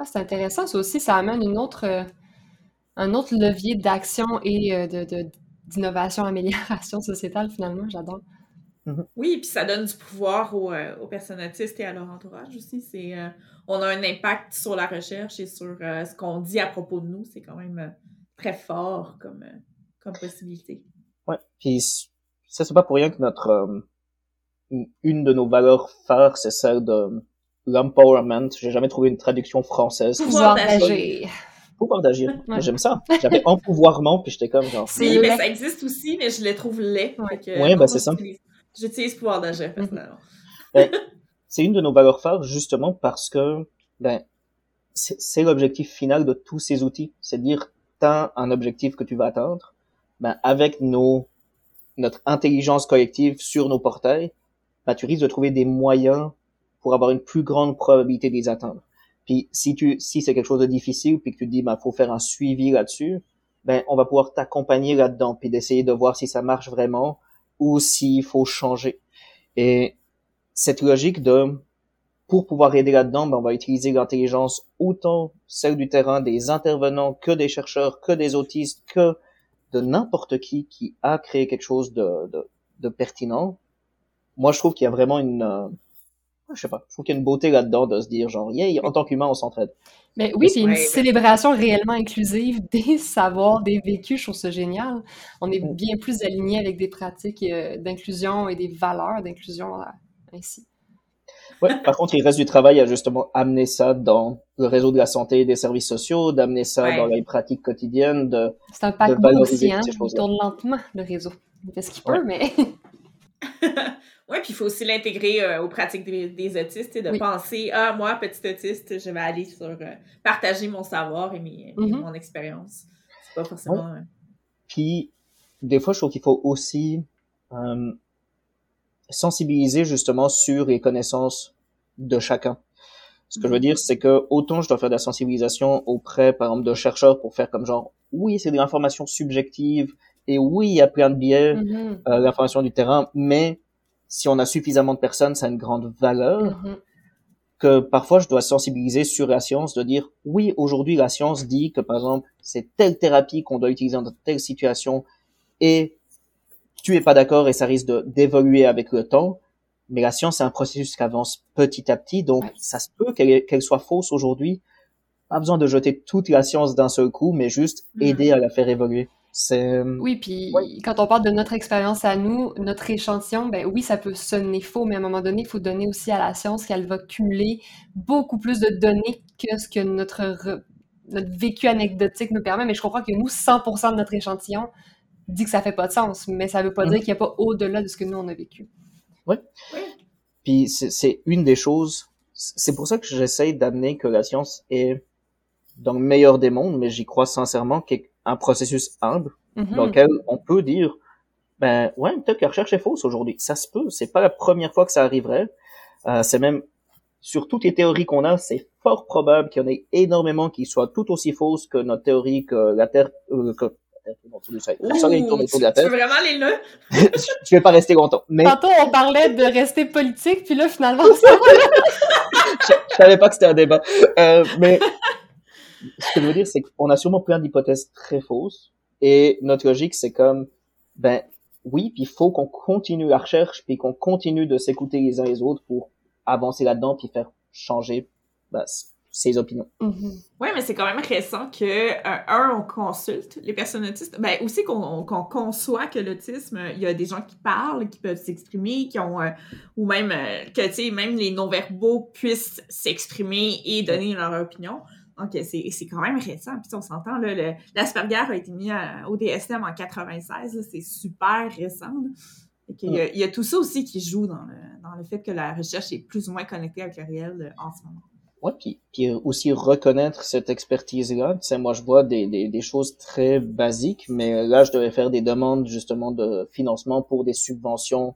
Ah, c'est intéressant. Ça aussi, ça amène une autre, euh, un autre levier d'action et euh, de, d'innovation, amélioration sociétale finalement. J'adore. Mm-hmm. Oui, puis ça donne du pouvoir aux, aux, personnes autistes et à leur entourage aussi. C'est, on a un impact sur la recherche et sur euh, ce qu'on dit à propos de nous. C'est quand même euh, très fort comme, euh, comme possibilité. Ouais, puis ça c'est pas pour rien que notre une de nos valeurs phares, c'est celle de l'empowerment. J'ai jamais trouvé une traduction française. Pouvoir d'agir. Pouvoir d'agir. J'aime ça. J'avais empouvoirment, puis j'étais comme genre. Oui, mais ça existe aussi, mais je les trouve laid. Ouais, ben c'est ça. J'utilise pouvoir d'agir personnellement c'est une de nos valeurs phares justement parce que ben, c'est l'objectif final de tous ces outils. C'est de dire, t'as un objectif que tu vas atteindre, ben, avec nos, notre intelligence collective sur nos portails, ben, tu risques de trouver des moyens pour avoir une plus grande probabilité de les atteindre. Puis si tu si c'est quelque chose de difficile puis que tu dis ben faut faire un suivi là-dessus, ben on va pouvoir t'accompagner là-dedans puis d'essayer de voir si ça marche vraiment ou s'il faut changer. Et cette logique de pour pouvoir aider là-dedans, ben, on va utiliser l'intelligence autant celle du terrain des intervenants que des chercheurs, que des autistes, que de n'importe qui qui a créé quelque chose de, de, de pertinent. Moi, je trouve qu'il y a vraiment une, euh, je sais pas, je trouve qu'il y a une beauté là-dedans de se dire genre, yeah, en tant qu'humain, on s'entraide. Mais oui, c'est une célébration réellement inclusive des savoirs, des vécus, je trouve ça génial. On est mm. bien plus aligné avec des pratiques euh, d'inclusion et des valeurs d'inclusion ainsi. Ouais, par contre, il reste du travail à justement amener ça dans le réseau de la santé et des services sociaux, d'amener ça dans les pratiques quotidiennes, de, C'est un paquebot aussi, hein? Il tourne lentement, le réseau. Il fait ce qu'il peut, mais... oui, puis il faut aussi l'intégrer euh, aux pratiques des, autistes, et de penser, ah, moi, petit autiste, je vais aller sur euh, partager mon savoir et, mes, mm-hmm. mon expérience. C'est pas forcément... Euh, puis, des fois, je trouve qu'il faut aussi sensibiliser justement sur les connaissances de chacun. Ce que je veux mhm. dire, c'est que autant je dois faire de la sensibilisation auprès, par exemple, de chercheurs pour faire comme genre, oui, c'est de l'information subjective Et oui, il y a plein de biais, Mhm. euh, l'information du terrain, mais si on a suffisamment de personnes, ça a une grande valeur Mhm. que parfois je dois sensibiliser sur la science, de dire oui, aujourd'hui la science dit que par exemple c'est telle thérapie qu'on doit utiliser dans telle situation et tu es pas d'accord et ça risque d'évoluer avec le temps. Mais la science c'est un processus qui avance petit à petit, donc Ouais. ça se peut qu'elle soit fausse aujourd'hui. Pas besoin de jeter toute la science d'un seul coup, mais juste Mhm. aider à la faire évoluer. C'est Oui, puis Ouais. quand on parle de notre expérience à nous, notre échantillon, ben oui, ça peut sonner faux, mais à un moment donné, il faut donner aussi à la science qu'elle va cumuler beaucoup plus de données que ce que notre, re- notre vécu anecdotique nous permet. Mais je comprends que nous, 100% de notre échantillon dit que ça fait pas de sens, mais ça veut pas Mhm. dire qu'il n'y a pas au-delà de ce que nous, on a vécu. Puis c'est c'est une des choses. C'est pour ça que j'essaye d'amener que la science est dans le meilleur des mondes, mais j'y crois sincèrement a un processus humble Mhm. dans lequel on peut dire, ben ouais, peut-être que la recherche est fausse aujourd'hui. Ça se peut. C'est pas la première fois que ça arriverait. Euh, c'est même sur toutes les théories qu'on a, c'est fort probable qu'il y en ait énormément qui soient tout aussi fausses que notre théorie que la Terre, euh, que tu, de la tu veux vraiment aller là? Je vais pas rester longtemps, mais Tantôt, on parlait de rester politique, puis là, finalement, ça je, je savais pas que c'était un débat. Euh, mais ce que je veux dire, c'est qu'on a sûrement plein d'hypothèses très fausses. Et notre logique, c'est comme, ben oui, puis il faut qu'on continue la recherche, puis qu'on continue de s'écouter les uns les autres pour avancer là-dedans, puis faire changer ben, ses opinions. Mhm. Oui, mais c'est quand même récent que, euh, un, on consulte les personnes autistes, ben aussi qu'on conçoit que l'autisme, euh, il y a des gens qui parlent, qui peuvent s'exprimer, qui ont, euh, ou même euh, que, tu sais, même les non-verbaux puissent s'exprimer et donner leur opinion. Donc, euh, c'est quand même récent. Puis, on s'entend, l'Asperger a été mis à- au DSM en 96, là, c'est super récent. y a- il y, a tout ça aussi qui joue dans le, dans le fait que la recherche est plus ou moins connectée avec le réel euh, en ce moment. Ouais, puis, puis aussi reconnaître cette expertise-là. Tu sais, moi, je vois des, des, des choses très basiques, mais là, je devais faire des demandes justement de financement pour des subventions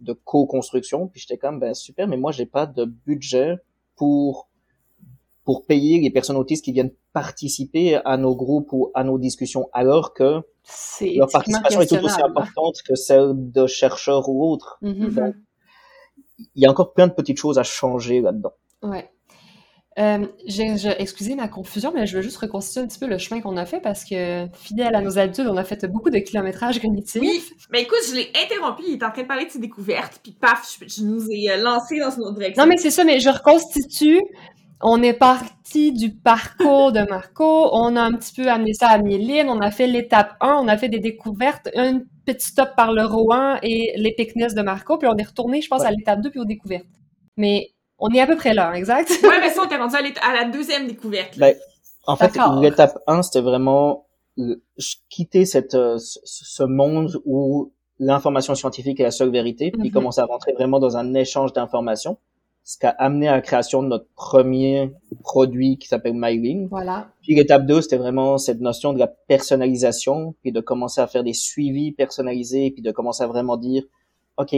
de co-construction. Puis j'étais comme, ben super, mais moi, j'ai pas de budget pour pour payer les personnes autistes qui viennent participer à nos groupes ou à nos discussions, alors que C'est leur participation est tout aussi importante que celle de chercheurs ou autres. Mhm. Donc, il y a encore plein de petites choses à changer là-dedans. Ouais. Euh, j'ai, je- excusez ma confusion, mais je veux juste reconstituer un petit peu le chemin qu'on a fait parce que, fidèle à nos habitudes, on a fait beaucoup de kilométrage cognitif. Oui, mais écoute, je l'ai interrompu, il est en train de parler de ses découvertes, puis paf, je, je nous ai lancé dans une autre direction. Non, mais c'est ça, mais je reconstitue. On est parti du parcours de Marco, on a un petit peu amené ça à Myline, on a fait l'étape 1, on a fait des découvertes, un petit stop par le Rohan et l'épicness de Marco, puis on est retourné, je pense, à l'étape 2 puis aux découvertes. Mais on est à peu près là, hein, exact? Ouais, mais ça, on t'est rendu à, la deuxième découverte. Ben, En fait, l'étape 1, c'était vraiment quitter cette, euh, ce, ce monde où l'information scientifique est la seule vérité, puis Mhm. commencer à rentrer vraiment dans un échange d'informations, ce qui a amené à la création de notre premier produit qui s'appelle MyLink. Voilà. Puis l'étape 2, c'était vraiment cette notion de la personnalisation, puis de commencer à faire des suivis personnalisés, puis de commencer à vraiment dire, OK,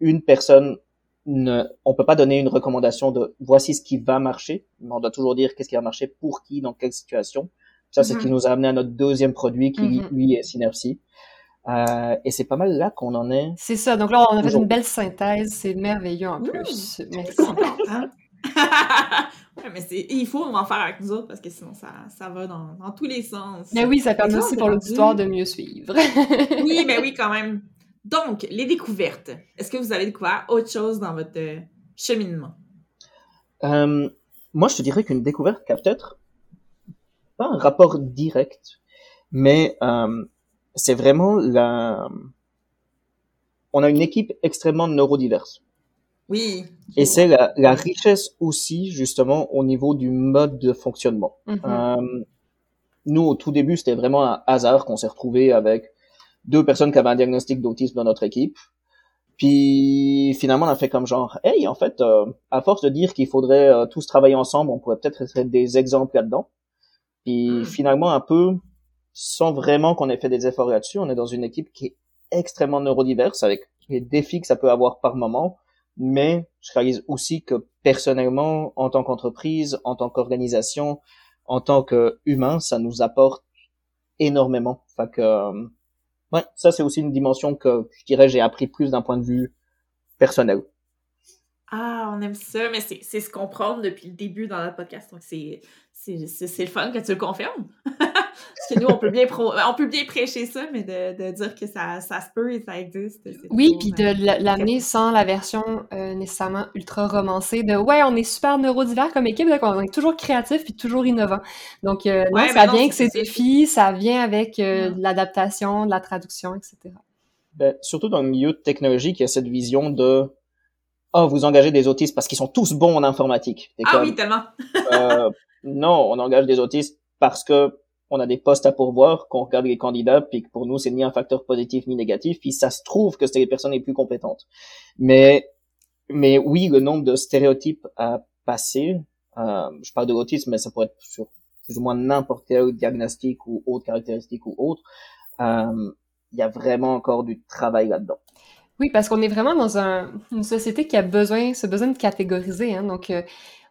une personne, ne, on peut pas donner une recommandation de voici ce qui va marcher, mais on doit toujours dire qu'est-ce qui va marcher pour qui, dans quelle situation. Ça, c'est ce qui Mhm. nous a amené à notre deuxième produit qui, Mhm. lui, est Synapsy. Euh, et c'est pas mal là qu'on en est. C'est ça. Donc là, on a fait une belle synthèse. C'est merveilleux en plus. Merci. Ouais, mais il faut en faire avec nous autres parce que sinon ça, ça va dans, dans tous les sens. Mais oui, ça permet aussi pour l'auditoire de mieux suivre. Oui, mais oui, quand même. Donc, les découvertes. Est-ce que vous avez découvert autre chose dans votre euh, cheminement? Euh, moi, je te dirais qu'une découverte qui a peut-être pas un rapport direct, mais euh, c'est vraiment la. On a une équipe extrêmement neurodiverse. Oui. Et c'est la, la richesse aussi, justement, au niveau du mode de fonctionnement. Mhm. Euh, nous, au tout début, c'était vraiment un hasard qu'on s'est retrouvé avec deux personnes qui avaient un diagnostic d'autisme dans notre équipe. Puis finalement, on a fait comme genre, hey, en fait, euh, à force de dire qu'il faudrait euh, tous travailler ensemble, on pourrait peut-être être des exemples là-dedans. Puis Hmm. finalement, un peu, sans vraiment qu'on ait fait des efforts là-dessus, on est dans une équipe qui est extrêmement neurodiverse avec les défis que ça peut avoir par moment. Mais je réalise aussi que personnellement, en tant qu'entreprise, en tant qu'organisation, en tant qu'humain, ça nous apporte énormément. Fait que, euh, Ouais, ça c'est aussi une dimension que je dirais j'ai appris plus d'un point de vue personnel. Ah, on aime ça, mais c'est ce qu'on prend depuis le début dans notre podcast. Donc, c'est le fun que tu le confirmes. Parce que nous, on peut bien, on peut bien prêcher ça, mais de, de dire que ça, ça, se peut et ça existe. Oui, puis de euh, l'amener sans la version euh, nécessairement ultra romancée de ouais, on est super neurodivers comme équipe, donc on est toujours créatif puis toujours innovant. Donc, euh, non, ça vient que c'est défis, ça vient avec l'adaptation, la traduction, etc. Ben, surtout dans le milieu technologique, il y a cette vision de oh, vous engagez des autistes parce qu'ils sont tous bons en informatique. ah oui, tellement. euh, non, on engage des autistes parce que on a des postes à pourvoir, qu'on regarde les candidats, puis que pour nous, c'est ni un facteur positif ni négatif, puis ça se trouve que c'est les personnes les plus compétentes. Mais, mais oui, le nombre de stéréotypes à passer, euh, je parle de l'autisme, mais ça pourrait être sur plus ou moins n'importe quel diagnostic ou autre caractéristique ou autre, euh, il y a vraiment encore du travail là-dedans. Oui, parce qu'on est vraiment dans un, une société qui a besoin, ce besoin de catégoriser. Hein, donc, euh,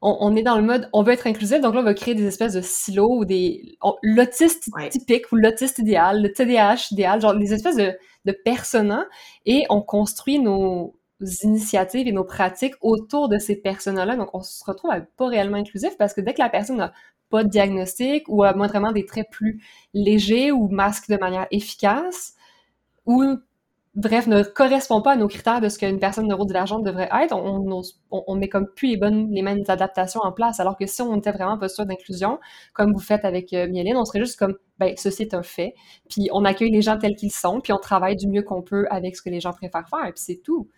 on, on, est dans le mode, on veut être inclusif, donc là, on va créer des espèces de silos ou des l'autiste typique ou l'autiste idéal, le TDAH idéal, genre des espèces de, de personas, et on construit nos initiatives et nos pratiques autour de ces personnes-là. Donc, on se retrouve à pas réellement inclusif parce que dès que la personne n'a pas de diagnostic ou a moindrement des traits plus légers ou masque de manière efficace, ou bref, ne correspond pas à nos critères de ce qu'une personne neurodivergente devrait être, on, on, met comme plus les bonnes, les mêmes adaptations en place. Alors que si on était vraiment posture d'inclusion, comme vous faites avec euh, on serait juste comme, ben, ceci est un fait, puis on accueille les gens tels qu'ils sont, puis on travaille du mieux qu'on peut avec ce que les gens préfèrent faire, puis c'est tout.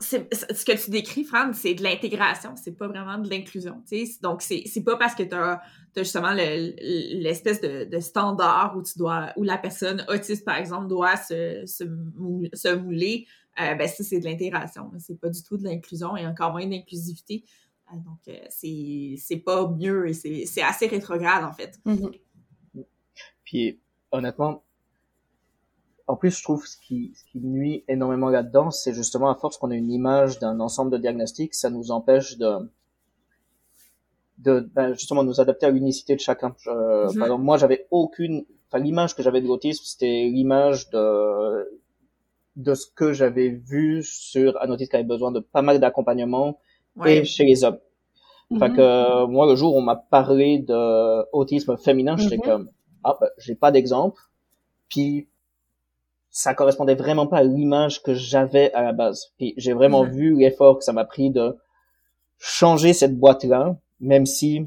Ce que tu décris, Fran, c'est de l'intégration, c'est pas vraiment de l'inclusion. Donc, c'est pas parce que tu as, justement l'espèce de, standard où tu dois, où la personne autiste, par exemple, doit se, se, mouler, euh, ben ça, c'est de l'intégration. C'est pas du tout de l'inclusion et encore moins d'inclusivité. Euh, donc, euh, c'est pas mieux et c'est assez rétrograde, en fait. Mm-hmm. Puis, honnêtement, en plus, je trouve ce qui, ce qui nuit énormément là-dedans, c'est justement à force qu'on a une image d'un ensemble de diagnostics, ça nous empêche de, de ben, justement nous adapter à l'unicité de chacun. Je, Par exemple, moi, j'avais aucune, enfin l'image que j'avais de l'autisme, c'était l'image de de ce que j'avais vu sur un autiste qui avait besoin de pas mal d'accompagnement et chez les hommes. Fait que moi, le jour où on m'a parlé de autisme féminin, j'étais mm-hmm. comme ah ben, j'ai pas d'exemple. Puis ça correspondait vraiment pas à l'image que j'avais à la base. Et j'ai vraiment vu l'effort que ça m'a pris de changer cette boîte-là, même si,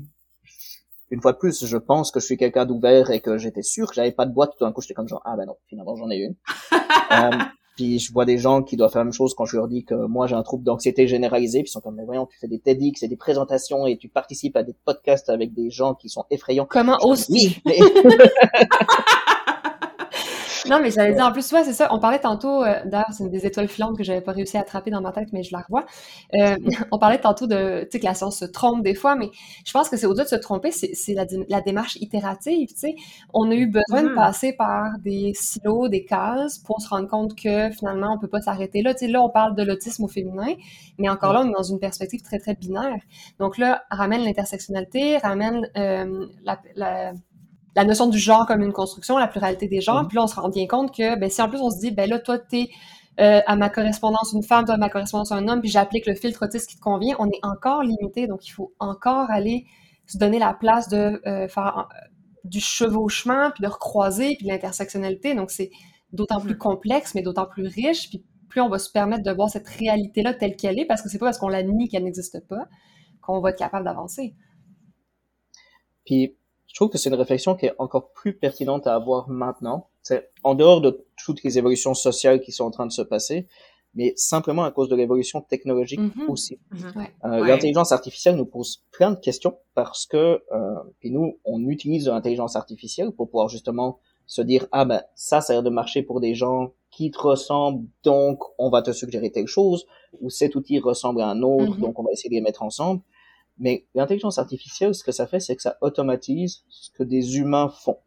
une fois de plus, je pense que je suis quelqu'un d'ouvert et que j'étais sûr que j'avais pas de boîte. Tout d'un coup, j'étais comme genre, ah ben non, finalement, j'en ai une. euh, puis je vois des gens qui doivent faire la même chose quand je leur dis que moi j'ai un trouble d'anxiété généralisée, puis ils sont comme mais voyons, tu fais des TEDx et des présentations et tu participes à des podcasts avec des gens qui sont effrayants. Comment aussi? Non, mais j'allais dire, en plus, ouais, c'est ça. On parlait tantôt, euh, d'ailleurs, c'est une des étoiles filantes que j'avais pas réussi à attraper dans ma tête, mais je la revois. Euh, on parlait tantôt de, tu sais, que la science se trompe des fois, mais je pense que c'est au-delà de se tromper, c'est la, la, démarche itérative, tu sais. On a eu besoin de mm-hmm. passer par des silos, des cases pour se rendre compte que finalement, on peut pas s'arrêter là. Tu sais, là, on parle de l'autisme au féminin, mais encore là, on est dans une perspective très, très binaire. Donc là, ramène l'intersectionnalité, ramène euh, la, la la notion du genre comme une construction, la pluralité des genres. Mhm. Puis là, on se rend bien compte que ben, si en plus on se dit, ben là, toi, t'es euh, à ma correspondance une femme, toi à ma correspondance un homme, puis j'applique le filtre autiste qui te convient, on est encore limité. Donc, il faut encore aller se donner la place de euh, faire euh, du chevauchement, puis de recroiser, puis de l'intersectionnalité. Donc, c'est d'autant plus mhm. complexe, mais d'autant plus riche. Puis plus on va se permettre de voir cette réalité-là telle qu'elle est, parce que c'est pas parce qu'on la nie qu'elle n'existe pas qu'on va être capable d'avancer. Puis je trouve que c'est une réflexion qui est encore plus pertinente à avoir maintenant. C'est en dehors de toutes les évolutions sociales qui sont en train de se passer, mais simplement à cause de l'évolution technologique mm-hmm. aussi. Mm-hmm. Euh, l'intelligence artificielle nous pose plein de questions parce que euh, puis nous, on utilise l'intelligence artificielle pour pouvoir justement se dire ah ben ça, ça a l'air de marcher pour des gens qui te ressemblent, donc on va te suggérer telle chose, ou cet outil ressemble à un autre, mm-hmm. donc on va essayer de les mettre ensemble. Mais l'intelligence artificielle, ce que ça fait, c'est que ça automatise ce que des humains font.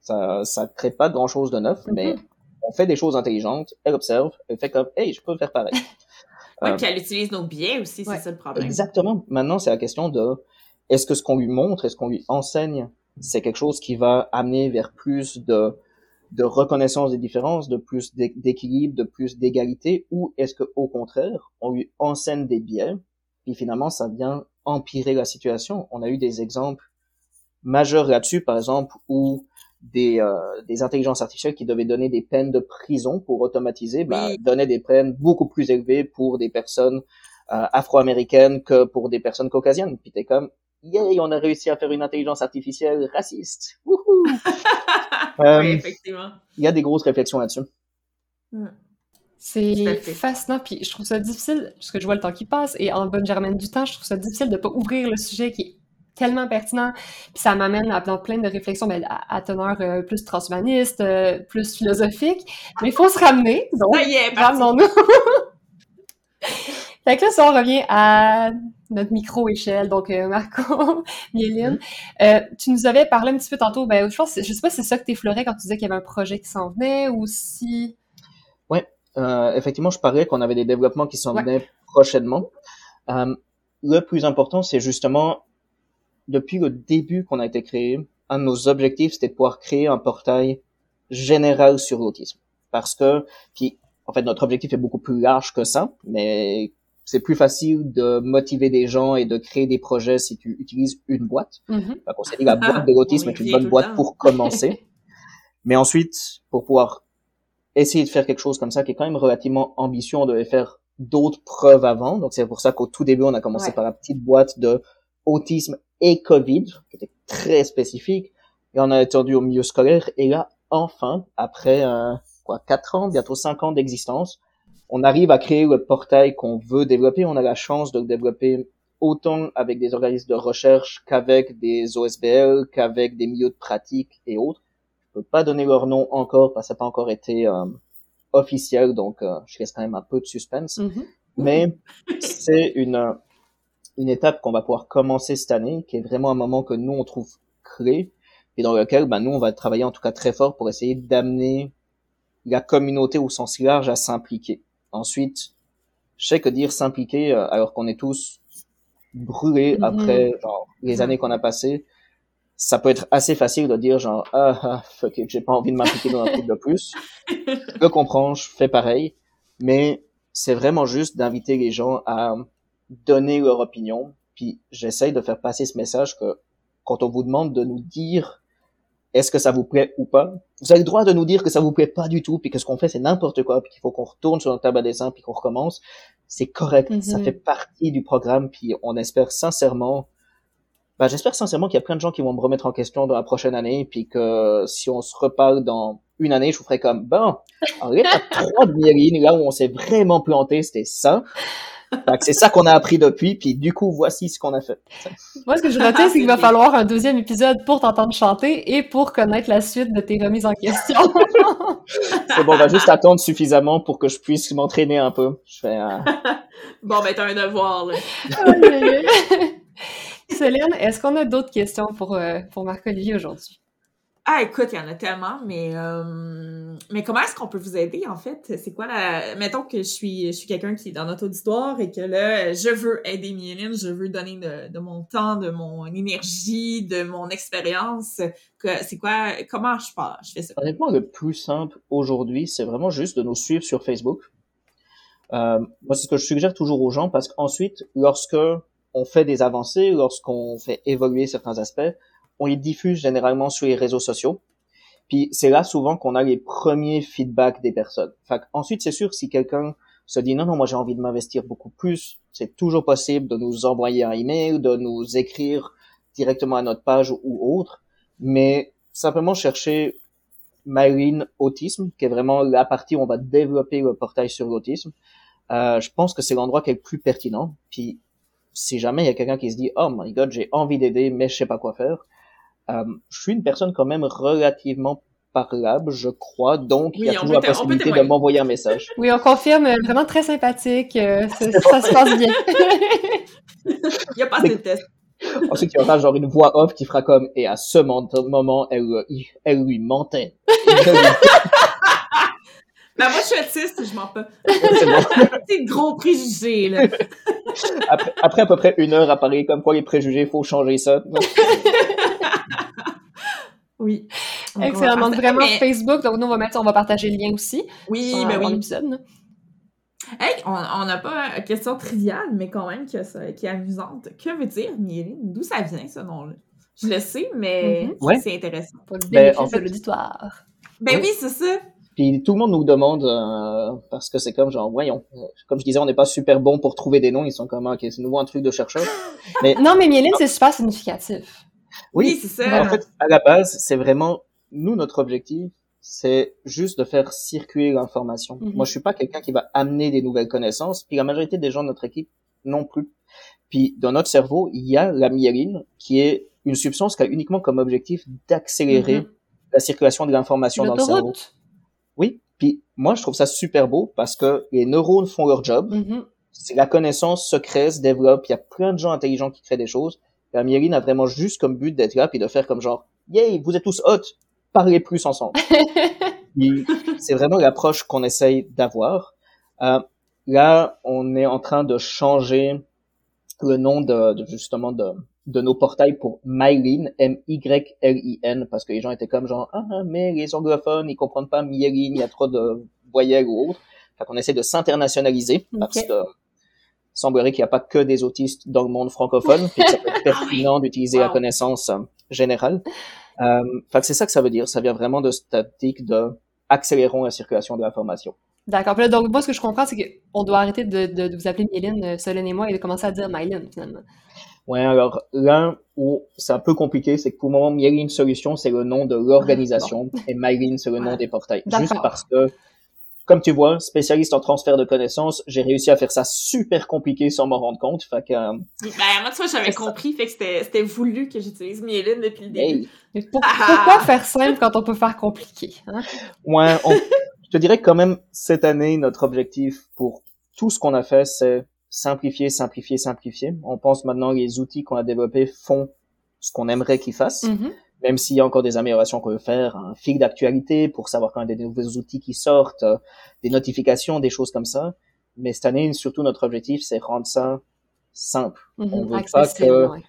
Ça, ça crée pas grand chose de neuf, mais on fait des choses intelligentes, elle observe, elle fait comme, hey, je peux faire pareil. oui, euh, puis elle utilise nos biais aussi, c'est ça le problème. Exactement. Maintenant, c'est la question de, est-ce que ce qu'on lui montre, est-ce qu'on lui enseigne, c'est quelque chose qui va amener vers plus de de reconnaissance des différences, de plus d'équilibre, de plus d'égalité, ou est-ce que au contraire, on lui enseigne des biais, puis finalement ça vient empirer la situation. On a eu des exemples majeurs là-dessus, par exemple, où des, euh, des intelligences artificielles qui devaient donner des peines de prison pour automatiser, bah, donnaient des peines beaucoup plus élevées pour des personnes euh, afro-américaines que pour des personnes caucasiennes. Puis t'es comme, yay, on a réussi à faire une intelligence artificielle raciste. euh, oui, effectivement. Il y a des grosses réflexions là-dessus. Hmm. C'est fascinant, puis je trouve ça difficile, parce que je vois le temps qui passe, et en bonne germaine du temps, je trouve ça difficile de pas ouvrir le sujet qui est tellement pertinent, puis ça m'amène à plein de réflexions mais à, teneur euh, plus transhumaniste, euh, plus philosophique, mais il faut se ramener, donc ramenons-nous! fait que là, si on revient à notre micro-échelle, donc euh, Marco, Mieline, tu nous avais parlé un petit peu tantôt, ben, je pense, je sais pas si c'est ça que t'effleurais quand tu disais qu'il y avait un projet qui s'en venait, ou si... Oui, effectivement, je parlais qu'on avait des développements qui s'en venaient prochainement. le plus important, c'est justement depuis le début qu'on a été créé, un de nos objectifs, c'était de pouvoir créer un portail général sur l'autisme. Parce que, puis, en fait, notre objectif est beaucoup plus large que ça, mais c'est plus facile de motiver des gens et de créer des projets si tu utilises une boîte. Mm -hmm. la boîte de l'autisme est une bonne boîte pour commencer. mais ensuite, pour pouvoir essayer de faire quelque chose comme ça, qui est quand même relativement ambitieux, on devait faire d'autres preuves avant. Donc c'est pour ça qu'au tout début, on a commencé par la petite boîte de autisme et Covid, qui était très spécifique, et on a attendu au milieu scolaire, et là, enfin, après euh, quoi, quatre ans, bientôt cinq ans d'existence, on arrive à créer le portail qu'on veut développer. On a la chance de le développer autant avec des organismes de recherche qu'avec des OSBL, qu'avec des milieux de pratique et autres. Je peux pas donner leur nom encore parce que ça n'a pas encore été euh, officiel, donc euh, je laisse quand même un peu de suspense. Mm-hmm. Mais c'est une une étape qu'on va pouvoir commencer cette année, qui est vraiment un moment que nous, on trouve clé, et dans lequel, ben, nous, on va travailler en tout cas très fort pour essayer d'amener la communauté au sens large à s'impliquer. Ensuite, je sais que dire s'impliquer, euh, alors qu'on est tous brûlés mm-hmm. après genre, les années qu'on a passées, ça peut être assez facile de dire genre ah, ah fuck it, j'ai pas envie de m'impliquer dans un truc de plus. Je comprends, je fais pareil, mais c'est vraiment juste d'inviter les gens à donner leur opinion. Puis j'essaye de faire passer ce message que quand on vous demande de nous dire est-ce que ça vous plaît ou pas, vous avez le droit de nous dire que ça vous plaît pas du tout, puis que ce qu'on fait c'est n'importe quoi, puis qu'il faut qu'on retourne sur notre table à dessin, puis qu'on recommence. C'est correct, ça mhm. fait partie du programme, puis on espère sincèrement ben, j'espère sincèrement qu'il y a plein de gens qui vont me remettre en question dans la prochaine année, puis que si on se reparle dans une année, je vous ferai comme, bon, en l'étape 3 de Myéline, là où on s'est vraiment planté, c'était ça c'est ça qu'on a appris depuis, puis du coup, voici ce qu'on a fait. Moi, ce que je retiens, c'est qu'il va falloir un deuxième épisode pour t'entendre chanter et pour connaître la suite de tes remises en question. c'est bon, on va juste attendre suffisamment pour que je puisse m'entraîner un peu. Je fais, euh, Bon, ben, t'as un devoir, là. Céline, est-ce qu'on a d'autres questions pour, euh, pour Marc-Olivier aujourd'hui? Ah, écoute, il y en a tellement, mais euh, mais comment est-ce qu'on peut vous aider en fait? C'est quoi la Mettons que je suis je suis quelqu'un qui est dans notre auditoire et que là je veux aider Myeline, je veux donner de, mon temps, de mon énergie, de mon expérience. C'est quoi Comment je pars Je fais ça? Honnêtement, le plus simple aujourd'hui, c'est vraiment juste de nous suivre sur Facebook. Euh, moi, c'est ce que je suggère toujours aux gens parce qu'ensuite, lorsque on fait des avancées, lorsqu'on fait évoluer certains aspects on les diffuse généralement sur les réseaux sociaux. Puis c'est là souvent qu'on a les premiers feedbacks des personnes. Ensuite, c'est sûr, si quelqu'un se dit non, non, moi j'ai envie de m'investir beaucoup plus, c'est toujours possible de nous envoyer un email, de nous écrire directement à notre page ou autre, mais simplement chercher Marine Autisme, qui est vraiment la partie où on va développer le portail sur l'autisme. Euh, je pense que c'est l'endroit qui est le plus pertinent. Puis si jamais il y a quelqu'un qui se dit oh my god j'ai envie d'aider mais je sais pas quoi faire, euh, je suis une personne quand même relativement parlable, je crois, donc il y a toujours la possibilité de m'envoyer un message. Oui, on confirme, euh, vraiment très sympathique, euh, ça, se passe bien. il n'y a pas de test. Ensuite, il y aura genre une voix off qui fera comme, et à ce moment, elle, elle lui mentait. Ben moi, je suis autiste, je m'en peux. C'est gros préjugé, là. Après, après, à peu près une heure à parler comme quoi les préjugés, faut changer ça. Oui. Excellent. Donc, vraiment, Mais- Facebook. Donc, nous, on va mettre, on va partager le lien aussi. Oui, ben dans oui. l'épisode, là. Hey, on n'a pas une question triviale, mais quand même que ça- qui est amusante. Que veut dire Mieline? D'où ça vient, ce nom-là? Je le sais, mais Mhm. C'est intéressant. Pour le Ben, en fait- de l'auditoire. Ben Oui. oui, c'est ça. Puis tout le monde nous demande, euh, parce que c'est comme genre, voyons, comme je disais, on n'est pas super bon pour trouver des noms, ils sont comme, ok, c'est nouveau un truc de chercheur. Mais Non, mais Mieline, c'est super significatif. Oui, c'est ça. En fait, à la base, c'est vraiment, nous, notre objectif, c'est juste de faire circuler l'information. Mhm. Moi, je suis pas quelqu'un qui va amener des nouvelles connaissances, puis la majorité des gens de notre équipe non plus. Puis dans notre cerveau, il y a la myéline, qui est une substance qui a uniquement comme objectif d'accélérer Mhm. la circulation de l'information dans le cerveau. Oui. Puis moi, je trouve ça super beau parce que les neurones font leur job. Mhm. C'est la connaissance se crée, se développe. Il y a plein de gens intelligents qui créent des choses. La myéline a vraiment juste comme but d'être là puis de faire comme genre, yay, vous êtes tous hot, parlez plus ensemble. C'est vraiment l'approche qu'on essaye d'avoir. Euh, là, on est en train de changer le nom de, de- justement de, de nos portails pour Mylin, M-Y-L-I-N, parce que les gens étaient comme genre, ah, ah, mais les anglophones, ils comprennent pas myéline, il y a trop de voyelles ou autre. Fait qu'on essaie de s'internationaliser, parce que il semblerait qu'il n'y a pas que des autistes dans le monde francophone, puis que ça peut être pertinent d'utiliser la connaissance euh, générale. Euh, fait que c'est ça que ça veut dire. Ça vient vraiment de cette optique de accélérons la circulation de l'information. D'accord. Donc, moi, ce que je comprends, c'est qu'on doit arrêter de, de, de vous appeler Mieline, euh, Solène et moi, et de commencer à dire Myline, finalement. Ouais, alors là où c'est un peu compliqué, c'est que pour le moment, Myelin Solutions, c'est le nom de l'organisation et Mylin, c'est le nom des portails. Juste parce que, comme tu vois, spécialiste en transfert de connaissances, j'ai réussi à faire ça super compliqué sans m'en rendre compte. Fait que, euh, Ben, moi, tu vois, j'avais compris, fait que c'était c'était voulu que j'utilise Mieline depuis le début. hey, Mais pour- Ah! pourquoi faire simple quand on peut faire compliqué? Hein? Ouais, on- je te dirais que quand même, cette année, notre objectif pour tout ce qu'on a fait, c'est simplifier, simplifier, simplifier. On pense maintenant que les outils qu'on a développés font ce qu'on aimerait qu'ils fassent, Mhm. même s'il y a encore des améliorations qu'on veut faire, un fil d'actualité pour savoir quand il y a des nouveaux outils qui sortent, des notifications, des choses comme ça. Mais cette année, surtout, notre objectif, c'est rendre ça simple. Mhm. On veut pas Accessible, que- ouais.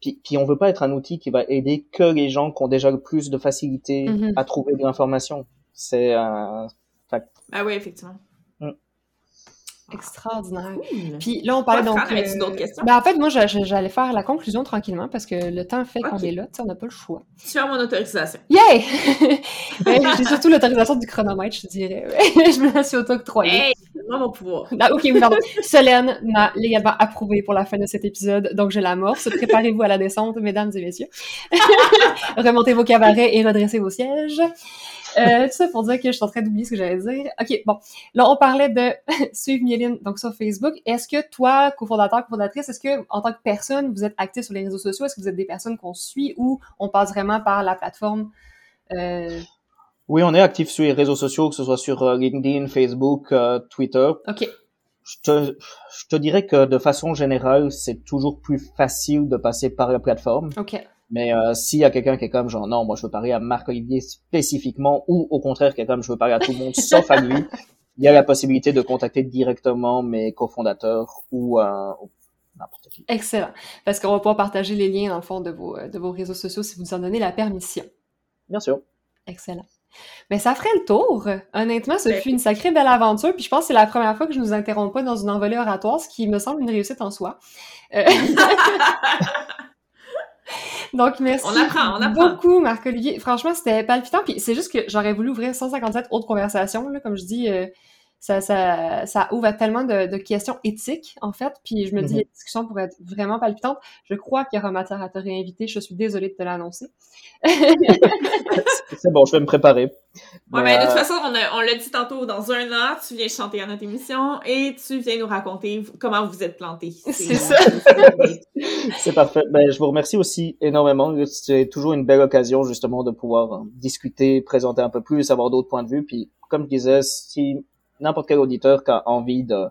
Puis, puis on veut pas être un outil qui va aider que les gens qui ont déjà le plus de facilité Mhm. à trouver de l'information. C'est euh, Ben oui, effectivement. Extraordinaire. Cool. Puis là, on parlait Ouais, donc... Euh, d'autres questions? ben, en fait, moi, j'a- j'a- j'allais faire la conclusion tranquillement parce que le temps fait qu'on est là, on n'a pas le choix. Tu as mon autorisation. Yay! Ben, J'ai surtout l'autorisation du chronomètre, je dirais. je me la suis auto-octroyée. Hey, moi mon pouvoir. Ah, ok, oui, pardon. Solène m'a légalement approuvé pour la fin de cet épisode, donc je l'amorce. Préparez-vous à la descente, mesdames et messieurs. Remontez vos cabarets et redressez vos sièges. Euh, tout ça pour dire que je suis en train d'oublier ce que j'allais dire. Ok, bon. Là, on parlait de suivre Mieline, donc sur Facebook. Est-ce que toi, cofondateur, cofondatrice, est-ce que, en tant que personne, vous êtes actif sur les réseaux sociaux? Est-ce que vous êtes des personnes qu'on suit ou on passe vraiment par la plateforme? Euh, Oui, on est actif sur les réseaux sociaux, que ce soit sur euh, LinkedIn, Facebook, euh, Twitter. ok. Je te, je te dirais que de façon générale, c'est toujours plus facile de passer par la plateforme. Ok. Mais euh, s'il y a quelqu'un qui est comme genre non, moi je veux parler à Marc-Olivier spécifiquement, ou au contraire qui est comme je veux parler à tout le monde sauf à lui, il y a la possibilité de contacter directement mes cofondateurs ou euh, n'importe qui. Excellent. Parce qu'on va pouvoir partager les liens, dans le fond, de vos, euh, de vos réseaux sociaux si vous nous en donnez la permission. Bien sûr. Excellent. Mais ça ferait le tour. Honnêtement, ce Ben, fut une sacrée belle aventure. Puis je pense que c'est la première fois que je nous interromps pas dans une envolée oratoire, ce qui me semble une réussite en soi. Euh, Donc, merci On apprend, on apprend. beaucoup, Marc-Olivier. Franchement, c'était palpitant. Puis c'est juste que j'aurais voulu ouvrir 157 autres conversations. Là, comme je dis, euh, ça, ça, ça ouvre à tellement de, de questions éthiques, en fait. Puis je me dis, Mhm. les discussions pourraient être vraiment palpitantes. Je crois qu'il y aura matière à te réinviter. Je suis désolée de te l'annoncer. C'est bon, je vais me préparer. Ouais, Mais, mais de toute euh, façon, on, a- on l'a dit tantôt, dans un an, tu viens chanter à notre émission et tu viens nous raconter comment vous êtes plantés. C'est euh, ça. C'est parfait. Ben, je vous remercie aussi énormément. C'est toujours une belle occasion justement de pouvoir euh, discuter, présenter un peu plus, avoir d'autres points de vue. Puis, comme je disais, si n'importe quel auditeur qui a envie de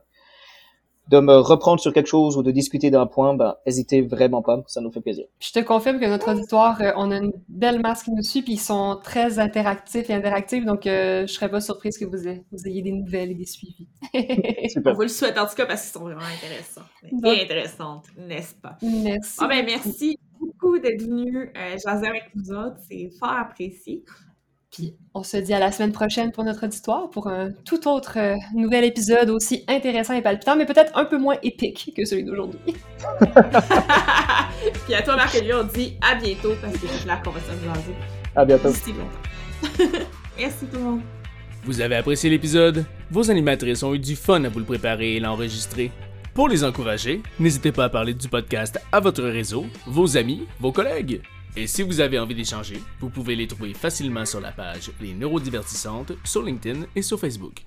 de me reprendre sur quelque chose ou de discuter d'un point, ben, hésitez vraiment pas. Ça nous fait plaisir. Je te confirme que notre auditoire, euh, on a une belle masse qui nous suit, puis ils sont très interactifs et interactifs, donc euh, je serais pas surprise que vous, ayez, vous ayez des nouvelles et des suivis. On vous le souhaite en tout cas parce qu'ils sont vraiment intéressants. Donc- Et intéressantes, n'est-ce pas? merci. Ah ben merci beaucoup beaucoup d'être venu euh, jaser avec nous autres. C'est fort apprécié. Puis on se dit à la semaine prochaine pour notre auditoire, pour un tout autre euh, nouvel épisode aussi intéressant et palpitant, mais peut-être un peu moins épique que celui d'aujourd'hui. Puis à toi, marc on dit à bientôt parce que c'est là qu'on va se jaser. À bientôt. Merci tout le monde. Vous avez apprécié l'épisode? Vos animatrices ont eu du fun à vous le préparer et l'enregistrer. Pour les encourager, n'hésitez pas à parler du podcast à votre réseau, vos amis, vos collègues. Et si vous avez envie d'échanger, vous pouvez les trouver facilement sur la page Les Neurodivertissantes sur LinkedIn et sur Facebook.